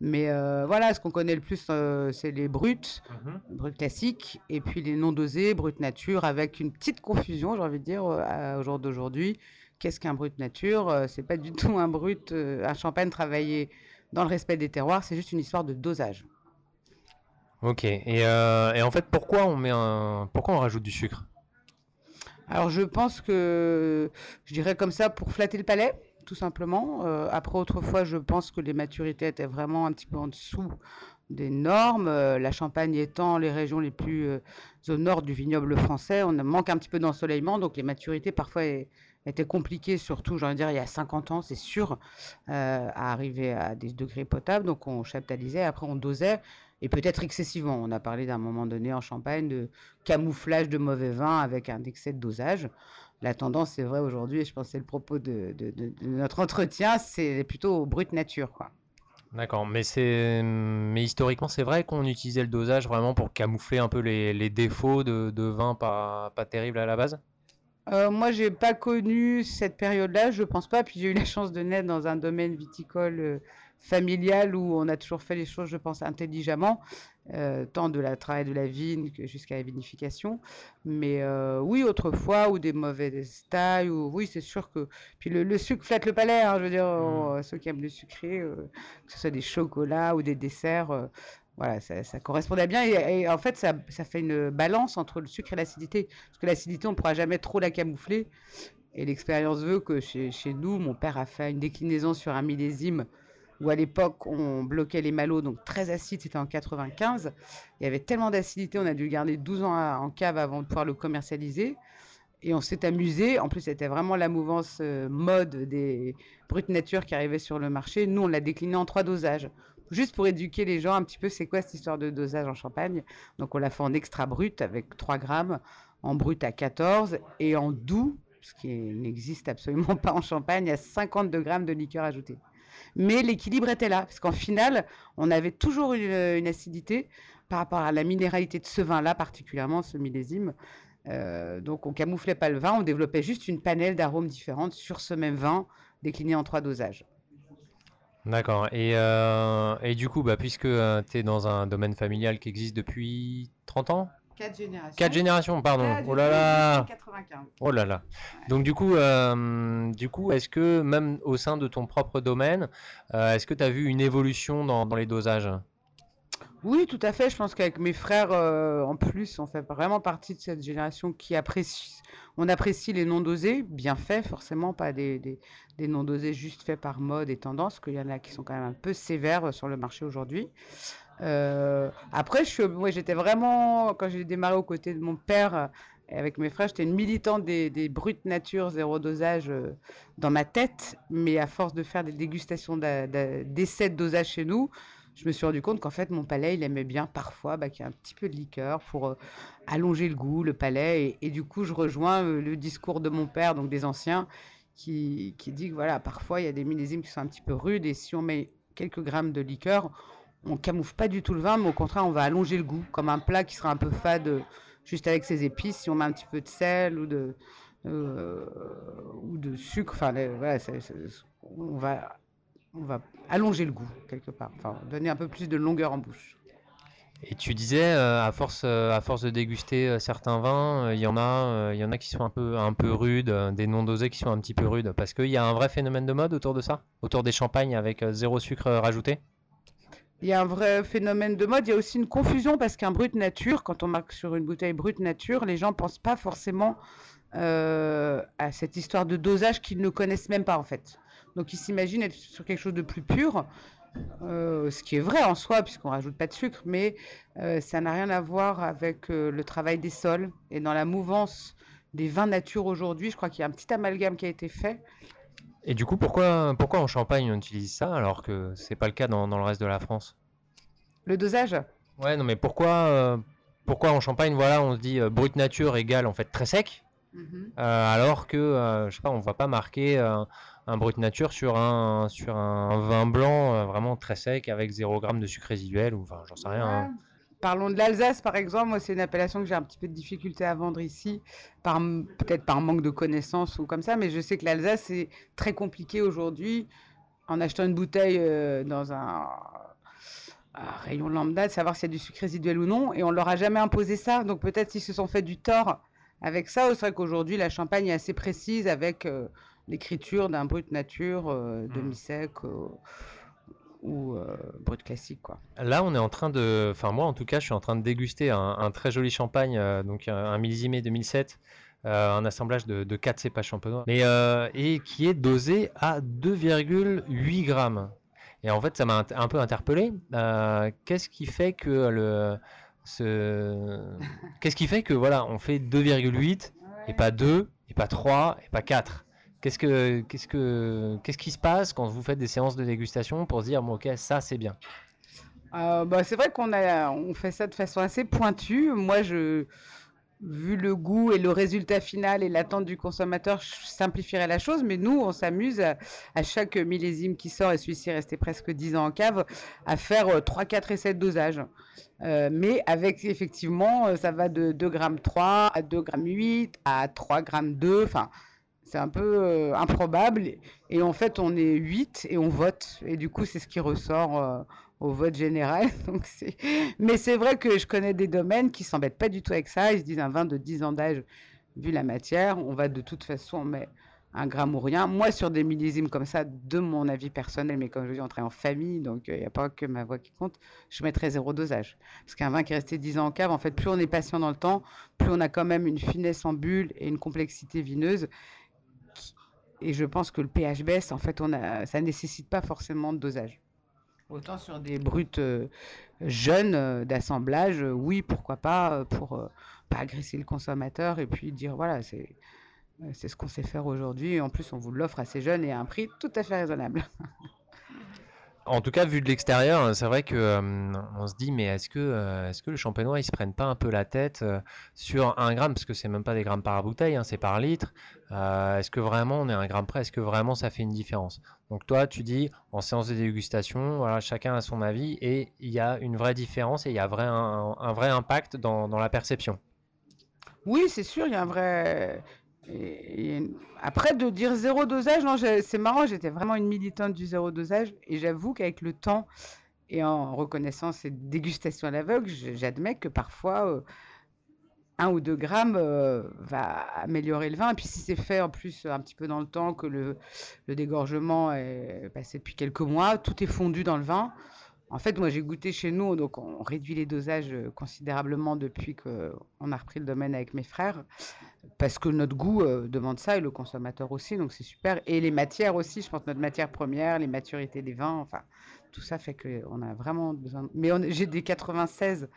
Mais euh, voilà, ce qu'on connaît le plus, euh, c'est les bruts, bruts classiques, et puis les non dosés, bruts nature, avec une petite confusion, j'ai envie de dire, euh, au jour d'aujourd'hui. Qu'est-ce qu'un brut nature? Euh, C'est pas du tout un brut, euh, un champagne travaillé dans le respect des terroirs, c'est juste une histoire de dosage. Ok. Et, euh, et en fait, pourquoi on met un, pourquoi on rajoute du sucre? Alors je pense que je dirais comme ça pour flatter le palais, tout simplement. Euh, après autrefois, je pense que les maturités étaient vraiment un petit peu en dessous des normes. Euh, la Champagne étant les régions les plus euh, au nord du vignoble français, on manque un petit peu d'ensoleillement, donc les maturités parfois étaient compliquées, surtout, j'ai envie de dire, il y a 50 ans, c'est sûr, à arriver à des degrés potables. Donc on chaptalisait, après on dosait, et peut-être excessivement. On a parlé d'un moment donné en Champagne de camouflage de mauvais vin avec un excès de dosage. La tendance, c'est vrai aujourd'hui, et je pense que c'est le propos de, de- de- de notre entretien, c'est plutôt au brut nature. Quoi. D'accord. Mais c'est, mais historiquement, c'est vrai qu'on utilisait le dosage vraiment pour camoufler un peu les, les défauts de, de vin pas, pas terribles à la base? Euh, moi, j'ai pas connu cette période-là, je pense pas. Puis j'ai eu la chance de naître dans un domaine viticole euh, familial où on a toujours fait les choses, je pense, intelligemment, euh, tant de la travail de la vigne que jusqu'à la vinification. Mais euh, oui, autrefois, ou des mauvaises tailles, ou oui, c'est sûr que. Puis le, le sucre flatte le palais, hein, je veux dire, euh, ceux qui aiment le sucré, que ce soit des chocolats ou des desserts. voilà, ça, ça correspondait bien. Et, et en fait, ça, ça fait une balance entre le sucre et l'acidité. Parce que l'acidité, on ne pourra jamais trop la camoufler. Et l'expérience veut que chez, chez nous, mon père a fait une déclinaison sur un millésime où à l'époque, on bloquait les malots, donc très acide, c'était en 95. Il y avait tellement d'acidité, on a dû le garder 12 ans en cave avant de pouvoir le commercialiser. Et on s'est amusé. En plus, c'était vraiment la mouvance euh, mode des brutes nature qui arrivait sur le marché. Nous, on l'a décliné en trois dosages. Juste pour éduquer les gens un petit peu, c'est quoi cette histoire de dosage en champagne? Donc, on l'a fait en extra brut avec 3 grammes, en brut à 14 et en doux, ce qui n'existe absolument pas en champagne, à 52 grammes de liqueur ajoutée. Mais l'équilibre était là, parce qu'en finale, on avait toujours une, une acidité par rapport à la minéralité de ce vin-là, particulièrement ce millésime. Euh, donc on camouflait pas le vin, on développait juste une panelle d'arômes différentes sur ce même vin, décliné en trois dosages. D'accord. Et, euh, du coup, bah, puisque tu es dans un domaine familial qui existe depuis 30 ans? Quatre générations. 4 générations, pardon. Oh là là 95. Oh là là. Donc du coup, euh, du coup, est-ce que même au sein de ton propre domaine, euh, est-ce que tu as vu une évolution dans, dans les dosages? Oui, tout à fait. Je pense qu'avec mes frères, euh, en plus, on fait vraiment partie de cette génération qui apprécie. On apprécie les non dosés, bien faits, forcément, pas des, des, non dosés juste faits par mode et tendance, qu'il y en a qui sont quand même un peu sévères euh, sur le marché aujourd'hui. Euh, après, je suis, moi, j'étais vraiment, quand j'ai démarré aux côtés de mon père euh, et avec mes frères, j'étais une militante des, des brutes nature zéro dosage euh, dans ma tête, mais à force de faire des dégustations d'essais de dosage chez nous, je me suis rendu compte qu'en fait, mon palais, il aimait bien parfois bah, qu'il y ait un petit peu de liqueur pour allonger le goût, le palais. Et, du coup, je rejoins le discours de mon père, donc des anciens, qui, qui dit que voilà, parfois, il y a des millésimes qui sont un petit peu rudes. Et si on met quelques grammes de liqueur, on camoufle pas du tout le vin, mais au contraire, on va allonger le goût, comme un plat qui sera un peu fade juste avec ses épices. Si on met un petit peu de sel ou de, ou de sucre, enfin, on va on va allonger le goût quelque part, enfin donner un peu plus de longueur en bouche. Et tu disais, euh, à force, euh, à force de déguster euh, certains vins, il y en a, il y en a qui sont un peu, un peu rudes, des non dosés qui sont un petit peu rudes, parce qu'il y a un vrai phénomène de mode autour de ça, autour des champagnes avec zéro sucre rajouté? il y a un vrai phénomène de mode. Il y a aussi une confusion parce qu'un brut nature, quand on marque sur une bouteille brut nature, les gens pensent pas forcément à cette histoire de dosage qu'ils ne connaissent même pas en fait. Donc ils s'imaginent être sur quelque chose de plus pur, euh, ce qui est vrai en soi puisqu'on rajoute pas de sucre, mais euh, ça n'a rien à voir avec le travail des sols et dans la mouvance des vins nature aujourd'hui. Je crois qu'il y a un petit amalgame qui a été fait. Et du coup, pourquoi, pourquoi en Champagne on utilise ça alors que c'est pas le cas dans, dans le reste de la France? Le dosage? Ouais, non, mais pourquoi, pourquoi en Champagne, voilà, on se dit brut nature égale en fait très sec? Mhm. Euh, alors que, euh, je sais pas, on va pas marquer euh, un brut nature sur un, sur un vin blanc vraiment très sec avec 0 g de sucre résiduel ou enfin, j'en sais rien. Hein. Parlons de l'Alsace, par exemple. Moi, c'est une appellation que j'ai un petit peu de difficulté à vendre ici, par, peut-être par manque de connaissances ou comme ça, mais je sais que l'Alsace, c'est très compliqué aujourd'hui, en achetant une bouteille dans un, rayon lambda, de savoir s'il y a du sucre résiduel ou non, et on leur a jamais imposé ça. Donc peut-être qu'ils se sont fait du tort avec ça, c'est vrai qu'aujourd'hui, la Champagne est assez précise avec euh, l'écriture d'un brut nature, euh, mmh. demi-sec euh, ou brut classique. Quoi. Là, on est en train de. Enfin, moi, en tout cas, je suis en train de déguster un, très joli champagne, donc un, millésimé 2007. un assemblage de, de 4 cépages champenois, mais, et qui est dosé à 2,8 grammes. Et en fait, ça m'a un peu interpellé. Qu'est-ce qui fait que le, Qu'est-ce qui fait que voilà, on fait 2,8 et pas 2 et pas 3 et pas 4 Qu'est-ce que qu'est-ce que qu'est-ce qui se passe quand vous faites des séances de dégustation pour se dire bon, OK, ça c'est bien? Euh, bah, c'est vrai qu'on a on fait ça de façon assez pointue. Moi je vu le goût et le résultat final et l'attente du consommateur, je simplifierais la chose, mais nous, on s'amuse à, chaque millésime qui sort, et celui-ci est resté presque 10 ans en cave, à faire 3, 4 essais de dosage. Euh, mais avec effectivement, euh, ça va de 2 grammes 3 à 2 grammes 8 à 3 grammes 2. Enfin, c'est un peu euh, improbable. Et en fait, on est 8 et on vote. Et du coup, c'est ce qui ressort au vote général. Donc Mais c'est vrai que je connais des domaines qui s'embêtent pas du tout avec ça. Ils se disent un vin de 10 ans d'âge, vu la matière, on va de toute façon mettre un gramme ou rien. Moi, sur des millésimes comme ça, de mon avis personnel, mais comme je dis, on travaille en famille, donc il n'y a pas que ma voix qui compte, je mettrais zéro dosage. Parce qu'un vin qui est resté 10 ans en cave, en fait, plus on est patient dans le temps, plus on a quand même une finesse en bulle et une complexité vineuse. Et je pense que le pH baisse, en fait, on a... ça ne nécessite pas forcément de dosage. Autant sur des brutes euh, jeunes euh, d'assemblage, euh, oui, pourquoi pas, pour pas agresser le consommateur et puis dire voilà, c'est c'est ce qu'on sait faire aujourd'hui. En plus, on vous l'offre assez jeune et à un prix tout à fait raisonnable. En tout cas, vu de l'extérieur, c'est vrai que on se dit, mais est-ce que, est-ce que le champenois, ils se prennent pas un peu la tête sur un gramme, parce que c'est même pas des grammes par bouteille, hein, c'est par litre. est-ce que vraiment on est un gramme près? Est-ce que vraiment ça fait une différence? Donc toi, tu dis en séance de dégustation, voilà, chacun a son avis et il y a une vraie différence et il y a un, vrai impact dans la perception. Oui, c'est sûr, il y a un vrai, après, de dire zéro dosage, c'est marrant, j'étais vraiment une militante du zéro dosage. Et j'avoue qu'avec le temps et en reconnaissant cette dégustation à l'aveugle, j'admets que parfois, euh, un ou deux grammes euh, va améliorer le vin. Et puis, si c'est fait en plus un petit peu dans le temps, que le, le dégorgement est passé depuis quelques mois, tout est fondu dans le vin. En fait, moi, j'ai goûté chez nous, donc on réduit les dosages euh, considérablement depuis qu'on a repris le domaine avec mes frères, parce que notre goût euh, demande ça et le consommateur aussi, donc c'est super. Et les matières aussi, je pense notre matière première, les maturités des vins, enfin, tout ça fait qu'on a vraiment besoin. Mais j'ai des 96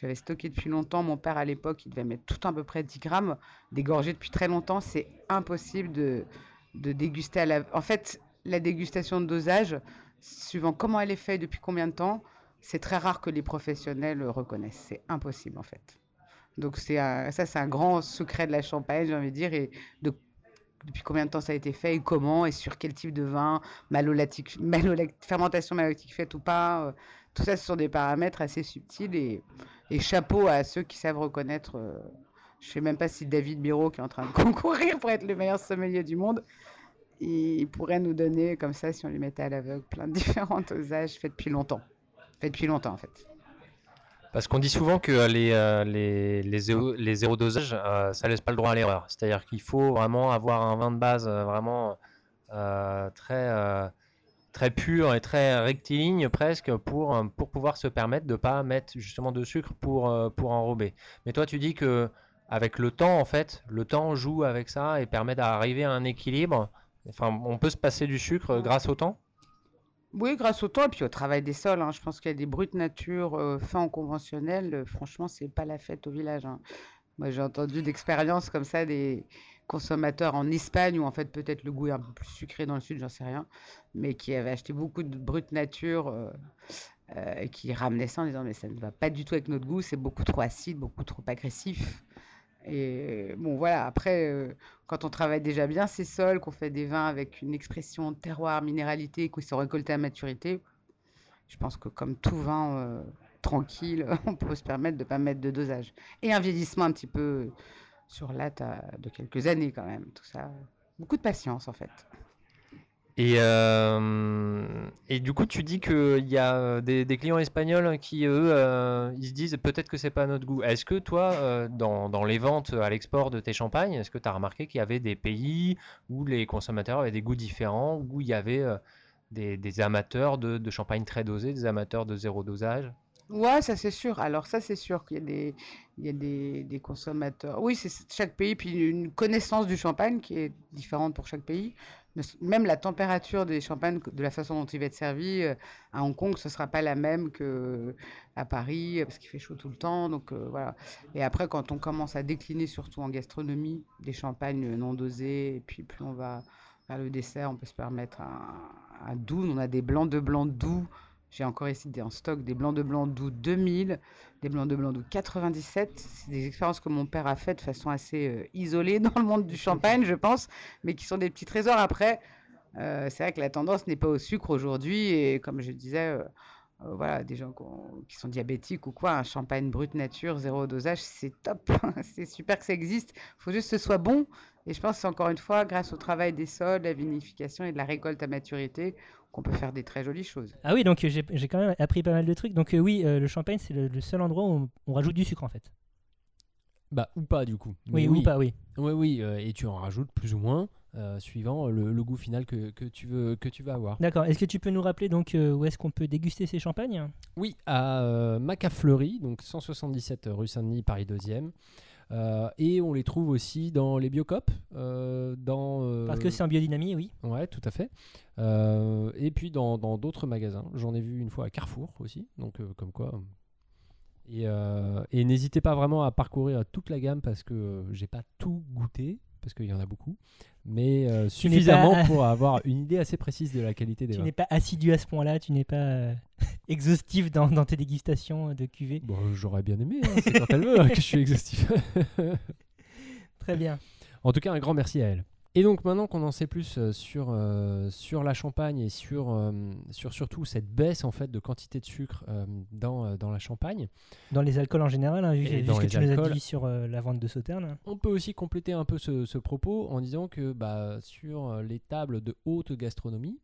j'avais stocké depuis longtemps. Mon père, à l'époque, il devait mettre tout à peu près 10 grammes, dégorgé depuis très longtemps. C'est impossible de, de déguster à la. En fait, la dégustation de dosage, suivant comment elle est faite, depuis combien de temps, c'est très rare que les professionnels le reconnaissent. C'est impossible en fait. Donc c'est ça, c'est un grand secret de la Champagne, j'ai envie de dire, et de, depuis combien de temps ça a été fait et comment et sur quel type de vin, malolactique, fermentation malolactique faite ou pas. Euh, tout ça, ce sont des paramètres assez subtils et, et chapeau à ceux qui savent reconnaître. Euh, je sais même pas si David Biro, qui est en train de concourir pour être le meilleur sommelier du monde, il pourrait nous donner, comme ça, si on lui mettait à l'aveugle, plein de différents dosages faits depuis longtemps. Fait depuis longtemps, en fait. Parce qu'on dit souvent que les, euh, les, les, zéro, les zéro dosages, euh, ça laisse pas le droit à l'erreur. C'est-à-dire qu'il faut vraiment avoir un vin de base euh, vraiment très, très pur et très rectiligne presque pour, pour pouvoir se permettre de pas mettre justement de sucre pour, pour enrober. Mais toi, tu dis que avec le temps, en fait, le temps joue avec ça et permet d'arriver à un équilibre. Enfin, on peut se passer du sucre grâce au temps? Oui, grâce au temps et puis au travail des sols. hein. Je pense qu'il y a des brutes nature euh, faits en conventionnel. euh, franchement, c'est pas la fête au village. hein. Moi, j'ai entendu d'expériences comme ça des consommateurs en Espagne où en fait peut-être le goût est un peu plus sucré dans le sud, j'en sais rien, mais qui avaient acheté beaucoup de brutes nature euh, euh, et qui ramenaient ça en disant mais ça ne va pas du tout avec notre goût, c'est beaucoup trop acide, beaucoup trop agressif. Et bon, voilà, après, euh, quand on travaille déjà bien ces sols, qu'on fait des vins avec une expression terroir, minéralité, qu'ils sont récoltés à maturité, je pense que comme tout vin euh, tranquille, on peut se permettre de ne pas mettre de dosage. Et un vieillissement un petit peu sur latte de quelques années quand même, tout ça. Beaucoup de patience en fait. Et, euh, et du coup, tu dis qu'il y a euh, des, clients espagnols qui, eux, euh, ils se disent peut-être que c'est pas notre goût. Est-ce que toi, dans, dans les ventes à l'export de tes champagnes, est-ce que tu as remarqué qu'il y avait des pays où les consommateurs avaient des goûts différents, où il y avait des, des amateurs de, de champagne très dosé, des amateurs de zéro dosage? Ouais, ça c'est sûr. Alors ça c'est sûr qu'il y a des, il y a des, des consommateurs. Oui, c'est chaque pays, puis une connaissance du champagne qui est différente pour chaque pays. Même la température des champagnes, de la façon dont il va être servi, euh, à Hong Kong, ce sera pas la même que à Paris, euh, parce qu'il fait chaud tout le temps. Donc euh, voilà. Et après, quand on commence à décliner, surtout en gastronomie, des champagnes non dosés, et puis plus on va vers le dessert, on peut se permettre un, un doux. On a des blancs de blanc doux. J'ai encore ici des, en stock des blancs de blanc doux 2000, des blancs de blanc doux 97. C'est des expériences que mon père a faites de façon assez euh, isolée dans le monde du champagne, je pense, mais qui sont des petits trésors. Après, euh, c'est vrai que la tendance n'est pas au sucre aujourd'hui. Et comme je disais, euh, euh, voilà, des gens qui, ont- qui sont diabétiques ou quoi, un champagne brut nature, zéro dosage, c'est top. c'est super que ça existe. Il faut juste que ce soit bon. Et je pense encore une fois grâce au travail des sols, de la vinification et de la récolte à maturité qu'on peut faire des très jolies choses. Ah oui, donc euh, j'ai j'ai quand même appris pas mal de trucs. Donc euh, oui, euh, le champagne, c'est le, le seul endroit où on, on rajoute du sucre en fait. Bah, ou pas du coup. Oui, Mais ou pas, oui. Oui, oui, euh, et tu en rajoutes plus ou moins euh, suivant le, le goût final que, que tu veux, que tu vas avoir. D'accord. Est-ce que tu peux nous rappeler donc euh, où est-ce qu'on peut déguster ces champagnes? Oui, à euh, Macafleury, donc 177 rue Saint-Denis, Paris 2e. Euh, et on les trouve aussi dans les Biocop. euh, dans, euh, Parce que c'est en biodynamie, oui. Ouais, tout à fait. Euh, et puis dans dans d'autres magasins. J'en ai vu une fois à Carrefour aussi. Donc, comme quoi. euh. Et, et n'hésitez pas vraiment à parcourir toute la gamme parce que j'ai pas tout goûté, parce qu'il y en a beaucoup. Mais euh, suffisamment pas- pour avoir une idée assez précise de la qualité des Tu vins. n'es pas assidu à ce point-là, tu n'es pas euh, exhaustif dans, dans tes dégustations de cuvées. Bon, j'aurais bien aimé, hein, c'est quand elle veut que je suis exhaustif. Très bien. En tout cas, un grand merci à elle. Et donc maintenant qu'on en sait plus euh, sur, euh, sur la champagne et sur, euh, sur surtout cette baisse en fait de quantité de sucre euh, dans, dans la champagne, Dans les alcools en général, hein, vu, Et vu dans ce que tu nous as alcools. dit sur la vente de Sauterne. on peut aussi compléter un peu ce, ce propos en disant que bah, sur les tables de haute gastronomie,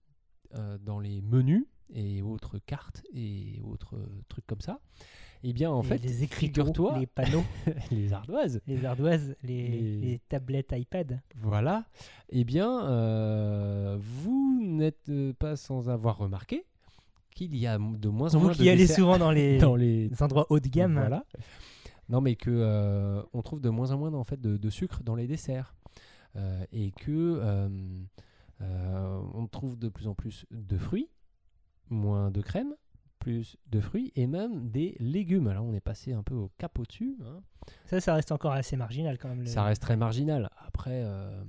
dans les menus et autres cartes et autres trucs comme ça, eh bien en Et fait, les figure-toi, les panneaux, les ardoises, les ardoises, les, Les- les tablettes iPad. Voilà. Eh bien, euh, vous n'êtes euh, pas sans avoir remarqué qu'il y a de moins en Vous moins de qui allez desserts souvent dans les, dans les les endroits haut de gamme. Voilà. Non, mais que euh, on trouve de moins en moins en fait de, de sucre dans les desserts Euh, et que euh, on trouve de plus en plus de fruits, moins de crème, plus de fruits et même des légumes. Alors on est passé un peu au cap au-dessus. hein. Ça, ça reste encore assez marginal quand même. le- Ça reste très marginal. Après, euh,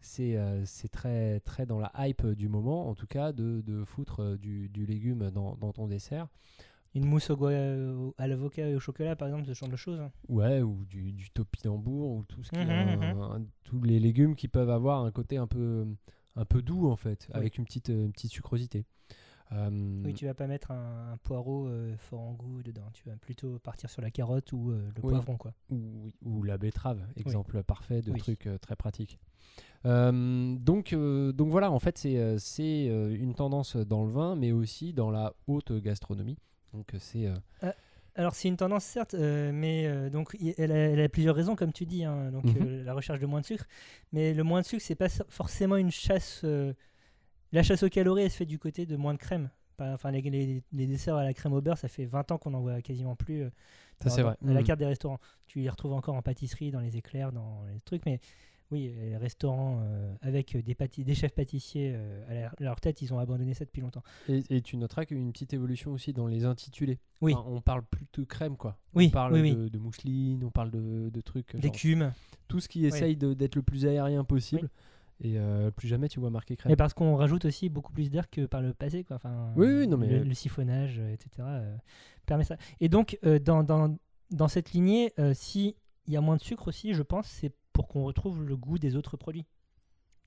c'est euh, c'est très, très dans la hype du moment, en tout cas, de, de foutre euh, du, du légume dans, dans ton dessert. Une mousse au goya- au- à l'avocat et au chocolat, par exemple, ce genre de choses. hein. Ouais, ou du, du topinambour, ou tout ce qui a mhm. un- un- tous les légumes qui peuvent avoir un côté un peu, un peu doux, en fait, Oui. avec une petite, euh, une petite sucrosité. Euh, Oui, tu vas pas mettre un, un poireau euh, fort en goût dedans. Tu vas plutôt partir sur la carotte ou euh, le Oui. poivron, quoi. ou, ou la betterave, exemple parfait de Oui. truc très pratique. Donc, donc voilà, en fait, c'est une tendance dans le vin, mais aussi dans la haute gastronomie. Donc c'est euh, Alors c'est une tendance certes, euh, mais euh, donc elle a, elle a plusieurs raisons comme tu dis. hein. donc Mhm. euh, la recherche de moins de sucre, mais le moins de sucre c'est pas forcément une chasse La chasse aux calories, elle se fait du côté de moins de crème. Enfin, les, les- les desserts à la crème au beurre, ça fait 20 ans qu'on en voit quasiment plus. euh, Ça, c'est vrai. dans la Mhm. carte des restaurants. Tu les retrouves encore en pâtisserie, dans les éclairs, dans les trucs, mais oui, les restaurants euh, avec des, chefs pâtissiers euh, à leur- tête, ils ont abandonné ça depuis longtemps. Et, et tu noteras qu'il y a une petite évolution aussi dans les intitulés. Oui. Enfin, on parle plus de crème, quoi. Oui, on parle oui, oui. de, mousseline, on parle de, de trucs. D'écume. tout ce qui essaye d'être le plus aérien possible. Et euh, plus jamais tu vois marqué crème. Mais parce qu'on rajoute aussi beaucoup plus d'air que par le passé. Quoi. Enfin, Oui, oui, non, mais- le, le siphonnage, euh, etc. euh, permet ça. Et donc, euh, dans, dans, dans cette lignée, euh, si il y a moins de sucre aussi, je pense, c'est pour qu'on retrouve le goût des autres produits.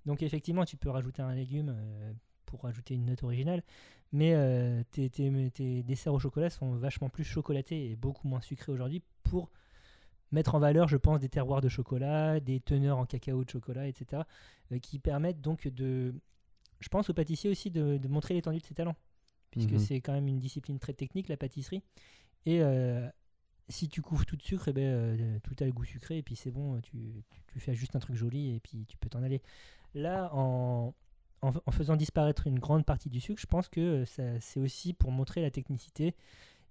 Donc, effectivement, tu peux rajouter un légume euh, pour rajouter une note originale, mais euh, tes, tes- tes desserts au chocolat sont vachement plus chocolatés et beaucoup moins sucrés aujourd'hui pour mettre en valeur, je pense, des terroirs de chocolat, des teneurs en cacao de chocolat, etc., euh, qui permettent donc de, je pense, aux pâtissiers aussi de, de montrer l'étendue de ses talents, puisque Mhm. c'est quand même une discipline très technique, la pâtisserie. Et euh, si tu couvres tout de sucre, eh ben, euh, tout a le goût sucré, et puis c'est bon, tu, tu- tu fais juste un truc joli, et puis tu peux t'en aller. Là, en, en, en faisant disparaître une grande partie du sucre, je pense que c'est aussi pour montrer la technicité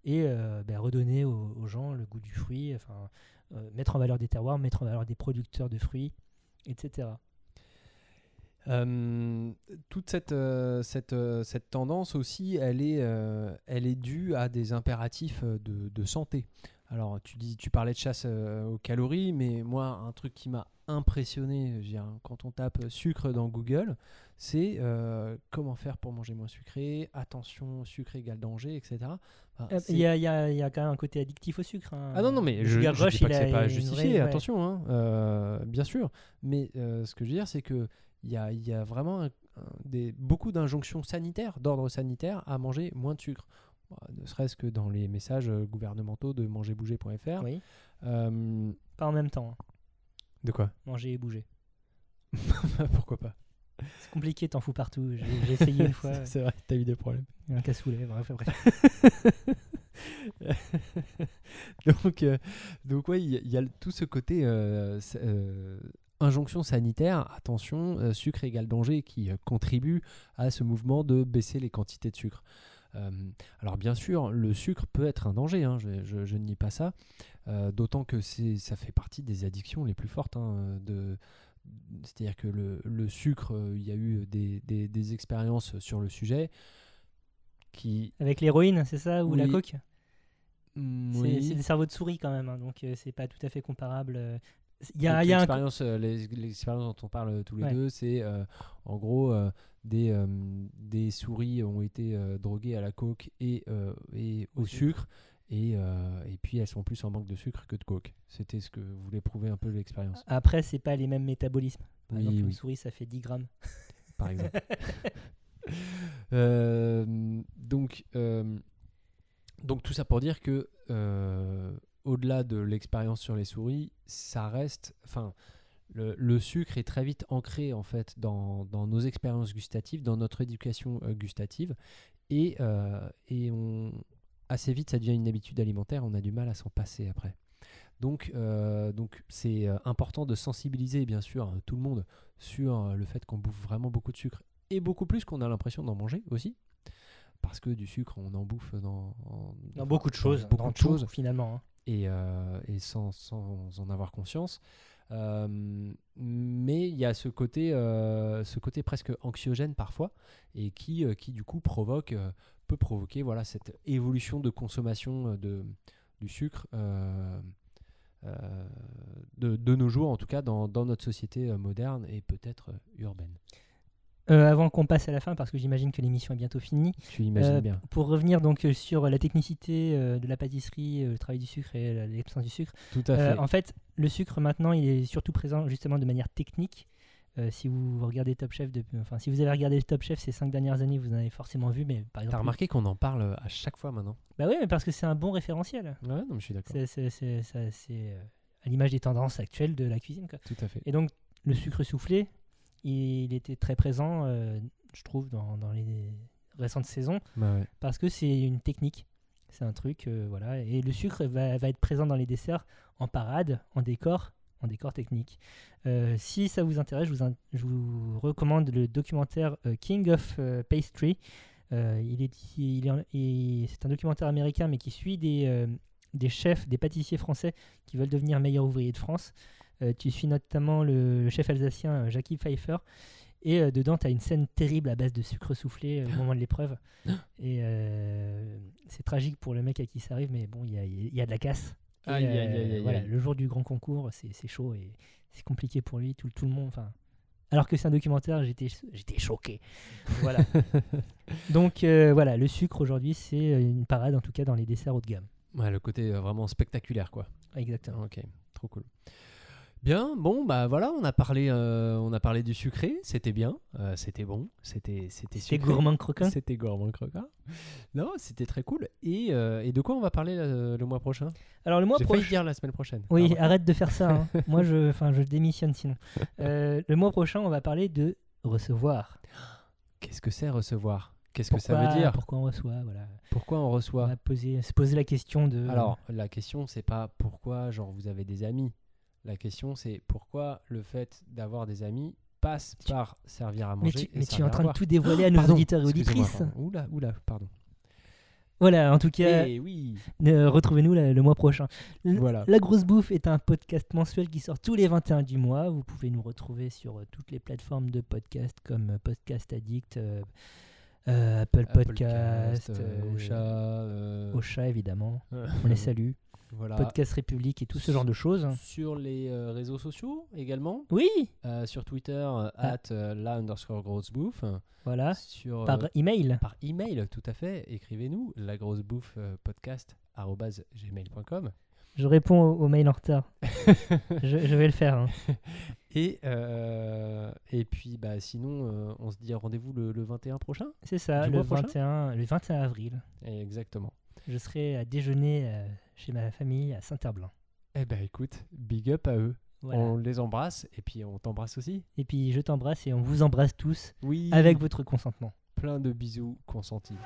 et euh, ben, redonner aux, aux gens le goût du fruit, enfin, euh, mettre en valeur des terroirs, mettre en valeur des producteurs de fruits, etc. Euh, toute cette, euh, cette, tendance aussi, elle est, elle est due à des impératifs de, de santé. Alors, tu, dis, tu parlais de chasse aux calories, mais moi, un truc qui m'a impressionné je veux dire, quand on tape sucre dans Google, c'est euh, comment faire pour manger moins sucré, attention, sucre égale danger, etc. Enfin, Euh, Il y, a, il y a- il y a quand même un côté addictif au sucre. hein. Ah non, non, mais je ne dis pas que c'est pas justifié, vraie- ouais. attention, hein, euh, bien sûr. Mais euh, ce que je veux dire, c'est que il y a, y a vraiment un- un- des, beaucoup d'injonctions sanitaires, d'ordre sanitaire, à manger moins de sucre. Bah, Ne serait-ce que dans les messages gouvernementaux de mangerbouger.fr. Oui, Euh, pas en même temps. De quoi? Manger et bouger. Pourquoi pas? C'est compliqué, t'en fous partout. J'ai essayé une fois, C'est vrai, t'as eu des problèmes. un cassoulet, bref, bref. donc, euh, donc ouais, il y, a- y tout ce côté euh, euh, injonction sanitaire, attention, euh, sucre égale danger, qui contribue à ce mouvement de baisser les quantités de sucre. Euh, alors bien sûr, le sucre peut être un danger, hein, je, je- je ne nie pas ça, euh, d'autant que ça fait partie des addictions les plus fortes. hein, de, c'est-à-dire que le, le sucre, euh, il y a eu des, des- des expériences sur le sujet qui... Avec l'héroïne, c'est ça Ou la coke? Mm, oui. c'est des cerveaux de souris quand même, hein, donc euh, c'est pas tout à fait comparable. Il y a, y a l'expérience, euh, l'expérience dont on parle tous les Ouais. deux, c'est euh, en gros euh, des, euh, des souris ont été droguées à la coke et, et au, Au sucre. Et, et puis elles sont plus en manque de sucre que de coke. C'était ce que voulait prouver un peu l'expérience, Après, c'est pas les mêmes métabolismes. Par Oui, exemple, une souris, ça fait 10 grammes. par exemple. Donc, donc tout ça pour dire que au-delà de l'expérience sur les souris, ça reste, enfin, le, le sucre est très vite ancré en fait dans, dans nos expériences gustatives, dans notre éducation euh, gustative, et, euh, et on, assez vite ça devient une habitude alimentaire. On a du mal à s'en passer après. Donc, euh, donc c'est important de sensibiliser bien sûr euh, tout le monde sur le fait qu'on bouffe vraiment beaucoup de sucre et beaucoup plus qu'on a l'impression d'en manger aussi. Parce que du sucre, on en bouffe dans, en- Dans beaucoup de choses. beaucoup dans de tout, choses, finalement. hein. Et, euh, sans, en avoir conscience. Euh, mais il y a ce côté, euh, ce côté presque anxiogène parfois, et qui, qui du coup provoque, peut provoquer voilà, cette évolution de consommation de, du sucre de, nos jours, en tout cas dans, notre société moderne et peut-être urbaine. Euh, avant qu'on passe à la fin, parce que j'imagine que l'émission est bientôt finie, Tu imagines Euh, bien. pour revenir donc euh, sur la technicité euh, de la pâtisserie, le travail du sucre et la- l'absence du sucre, Tout à fait. en fait, le sucre maintenant, il est surtout présent justement de manière technique. Si vous regardez Top Chef, enfin si vous avez regardé Top Chef ces cinq dernières années, vous en avez forcément vu, mais par exemple. T'as remarqué qu'on en parle à chaque fois maintenant? Bah oui, mais parce que c'est un bon référentiel. Ouais, non, mais je suis d'accord. C'est à l'image des tendances actuelles de la cuisine. quoi. Tout à fait. Et donc, le sucre soufflé, il était très présent, euh, je trouve, dans, dans les récentes saisons, Bah ouais. parce que c'est une technique. C'est un truc, euh, voilà. Et le sucre va, va être présent dans les desserts en parade, en décor, en décor technique. Euh, si ça vous intéresse, je vous, in- je vous recommande le documentaire King of Pastry. Il est, il c'est un documentaire américain, mais qui suit des, des chefs, des pâtissiers français qui veulent devenir meilleurs ouvriers de France. Euh, tu suis notamment le, le chef alsacien euh, Jackie Pfeiffer. Et euh, dedans, tu as une scène terrible à base de sucre soufflé euh, au moment de l'épreuve. Et euh, c'est tragique pour le mec à qui ça arrive, mais bon, il y a, y a de la casse. Et, Aïe, aïe, aïe, voilà, le jour du grand concours, c'est chaud et c'est compliqué pour lui, tout, tout le monde. Enfin, alors que c'est un documentaire, j'étais j'étais choqué. Voilà. Donc voilà, le sucre aujourd'hui, c'est une parade en tout cas dans les desserts haut de gamme. Ouais, le côté vraiment spectaculaire, quoi. Exactement. Ok, trop cool. Bien, bon, bah voilà, on a parlé, euh, on a parlé du sucré, c'était bien, euh, c'était bon, c'était c'était sucré. gourmand croquant. C'était gourmand croquant. Non, c'était très cool. Et, euh, et de quoi on va parler le mois prochain? Alors le mois prochain. dire la semaine prochaine. Oui, Pardon. arrête de faire ça. hein. Moi, je, enfin, je démissionne sinon. Le mois prochain, on va parler de recevoir. Qu'est-ce que c'est recevoir? Qu'est-ce que ça veut dire? Pourquoi on reçoit Voilà. Pourquoi on On reçoit va poser, se poser la question de. Alors, la question, c'est pas pourquoi, genre, vous avez des amis. La question, c'est pourquoi le fait d'avoir des amis passe Tu- par servir à mais manger. tu, et mais tu es en train de tout dévoiler à nos Pardon, auditeurs et auditrices. Oula, oula, pardon. Voilà, en tout cas, Eh oui, euh, retrouvez-nous le mois prochain. L- voilà. La Grosse Bouffe est un podcast mensuel qui sort tous les 21 du mois. Vous pouvez nous retrouver sur euh, toutes les plateformes de podcast comme euh, Podcast Addict, euh, Apple, Podcast, euh, euh, Ocha, Ocha, évidemment. On les salue. Voilà. Podcast République et tout ce genre de choses. Sur les euh, réseaux sociaux également. Oui, Euh, sur Twitter, euh, Ah. at euh, la underscore grosse bouffe. voilà. Sur, Par email. par email, tout à fait. Écrivez-nous la grosse bouffe podcast gmail.com. Je réponds au, au mail en retard. je, je vais le faire. hein. Et, euh, et puis, bah, sinon, euh, on se dit rendez-vous le, le 21 prochain C'est ça, le mois prochain 21, le 21 avril. Exactement. Je serai à déjeuner euh, chez ma famille à Saint-Herblain. Eh ben écoute, big up à eux. Voilà. On les embrasse et puis on t'embrasse aussi. Et puis je t'embrasse et on vous embrasse tous Oui. avec votre consentement. plein de bisous consentis.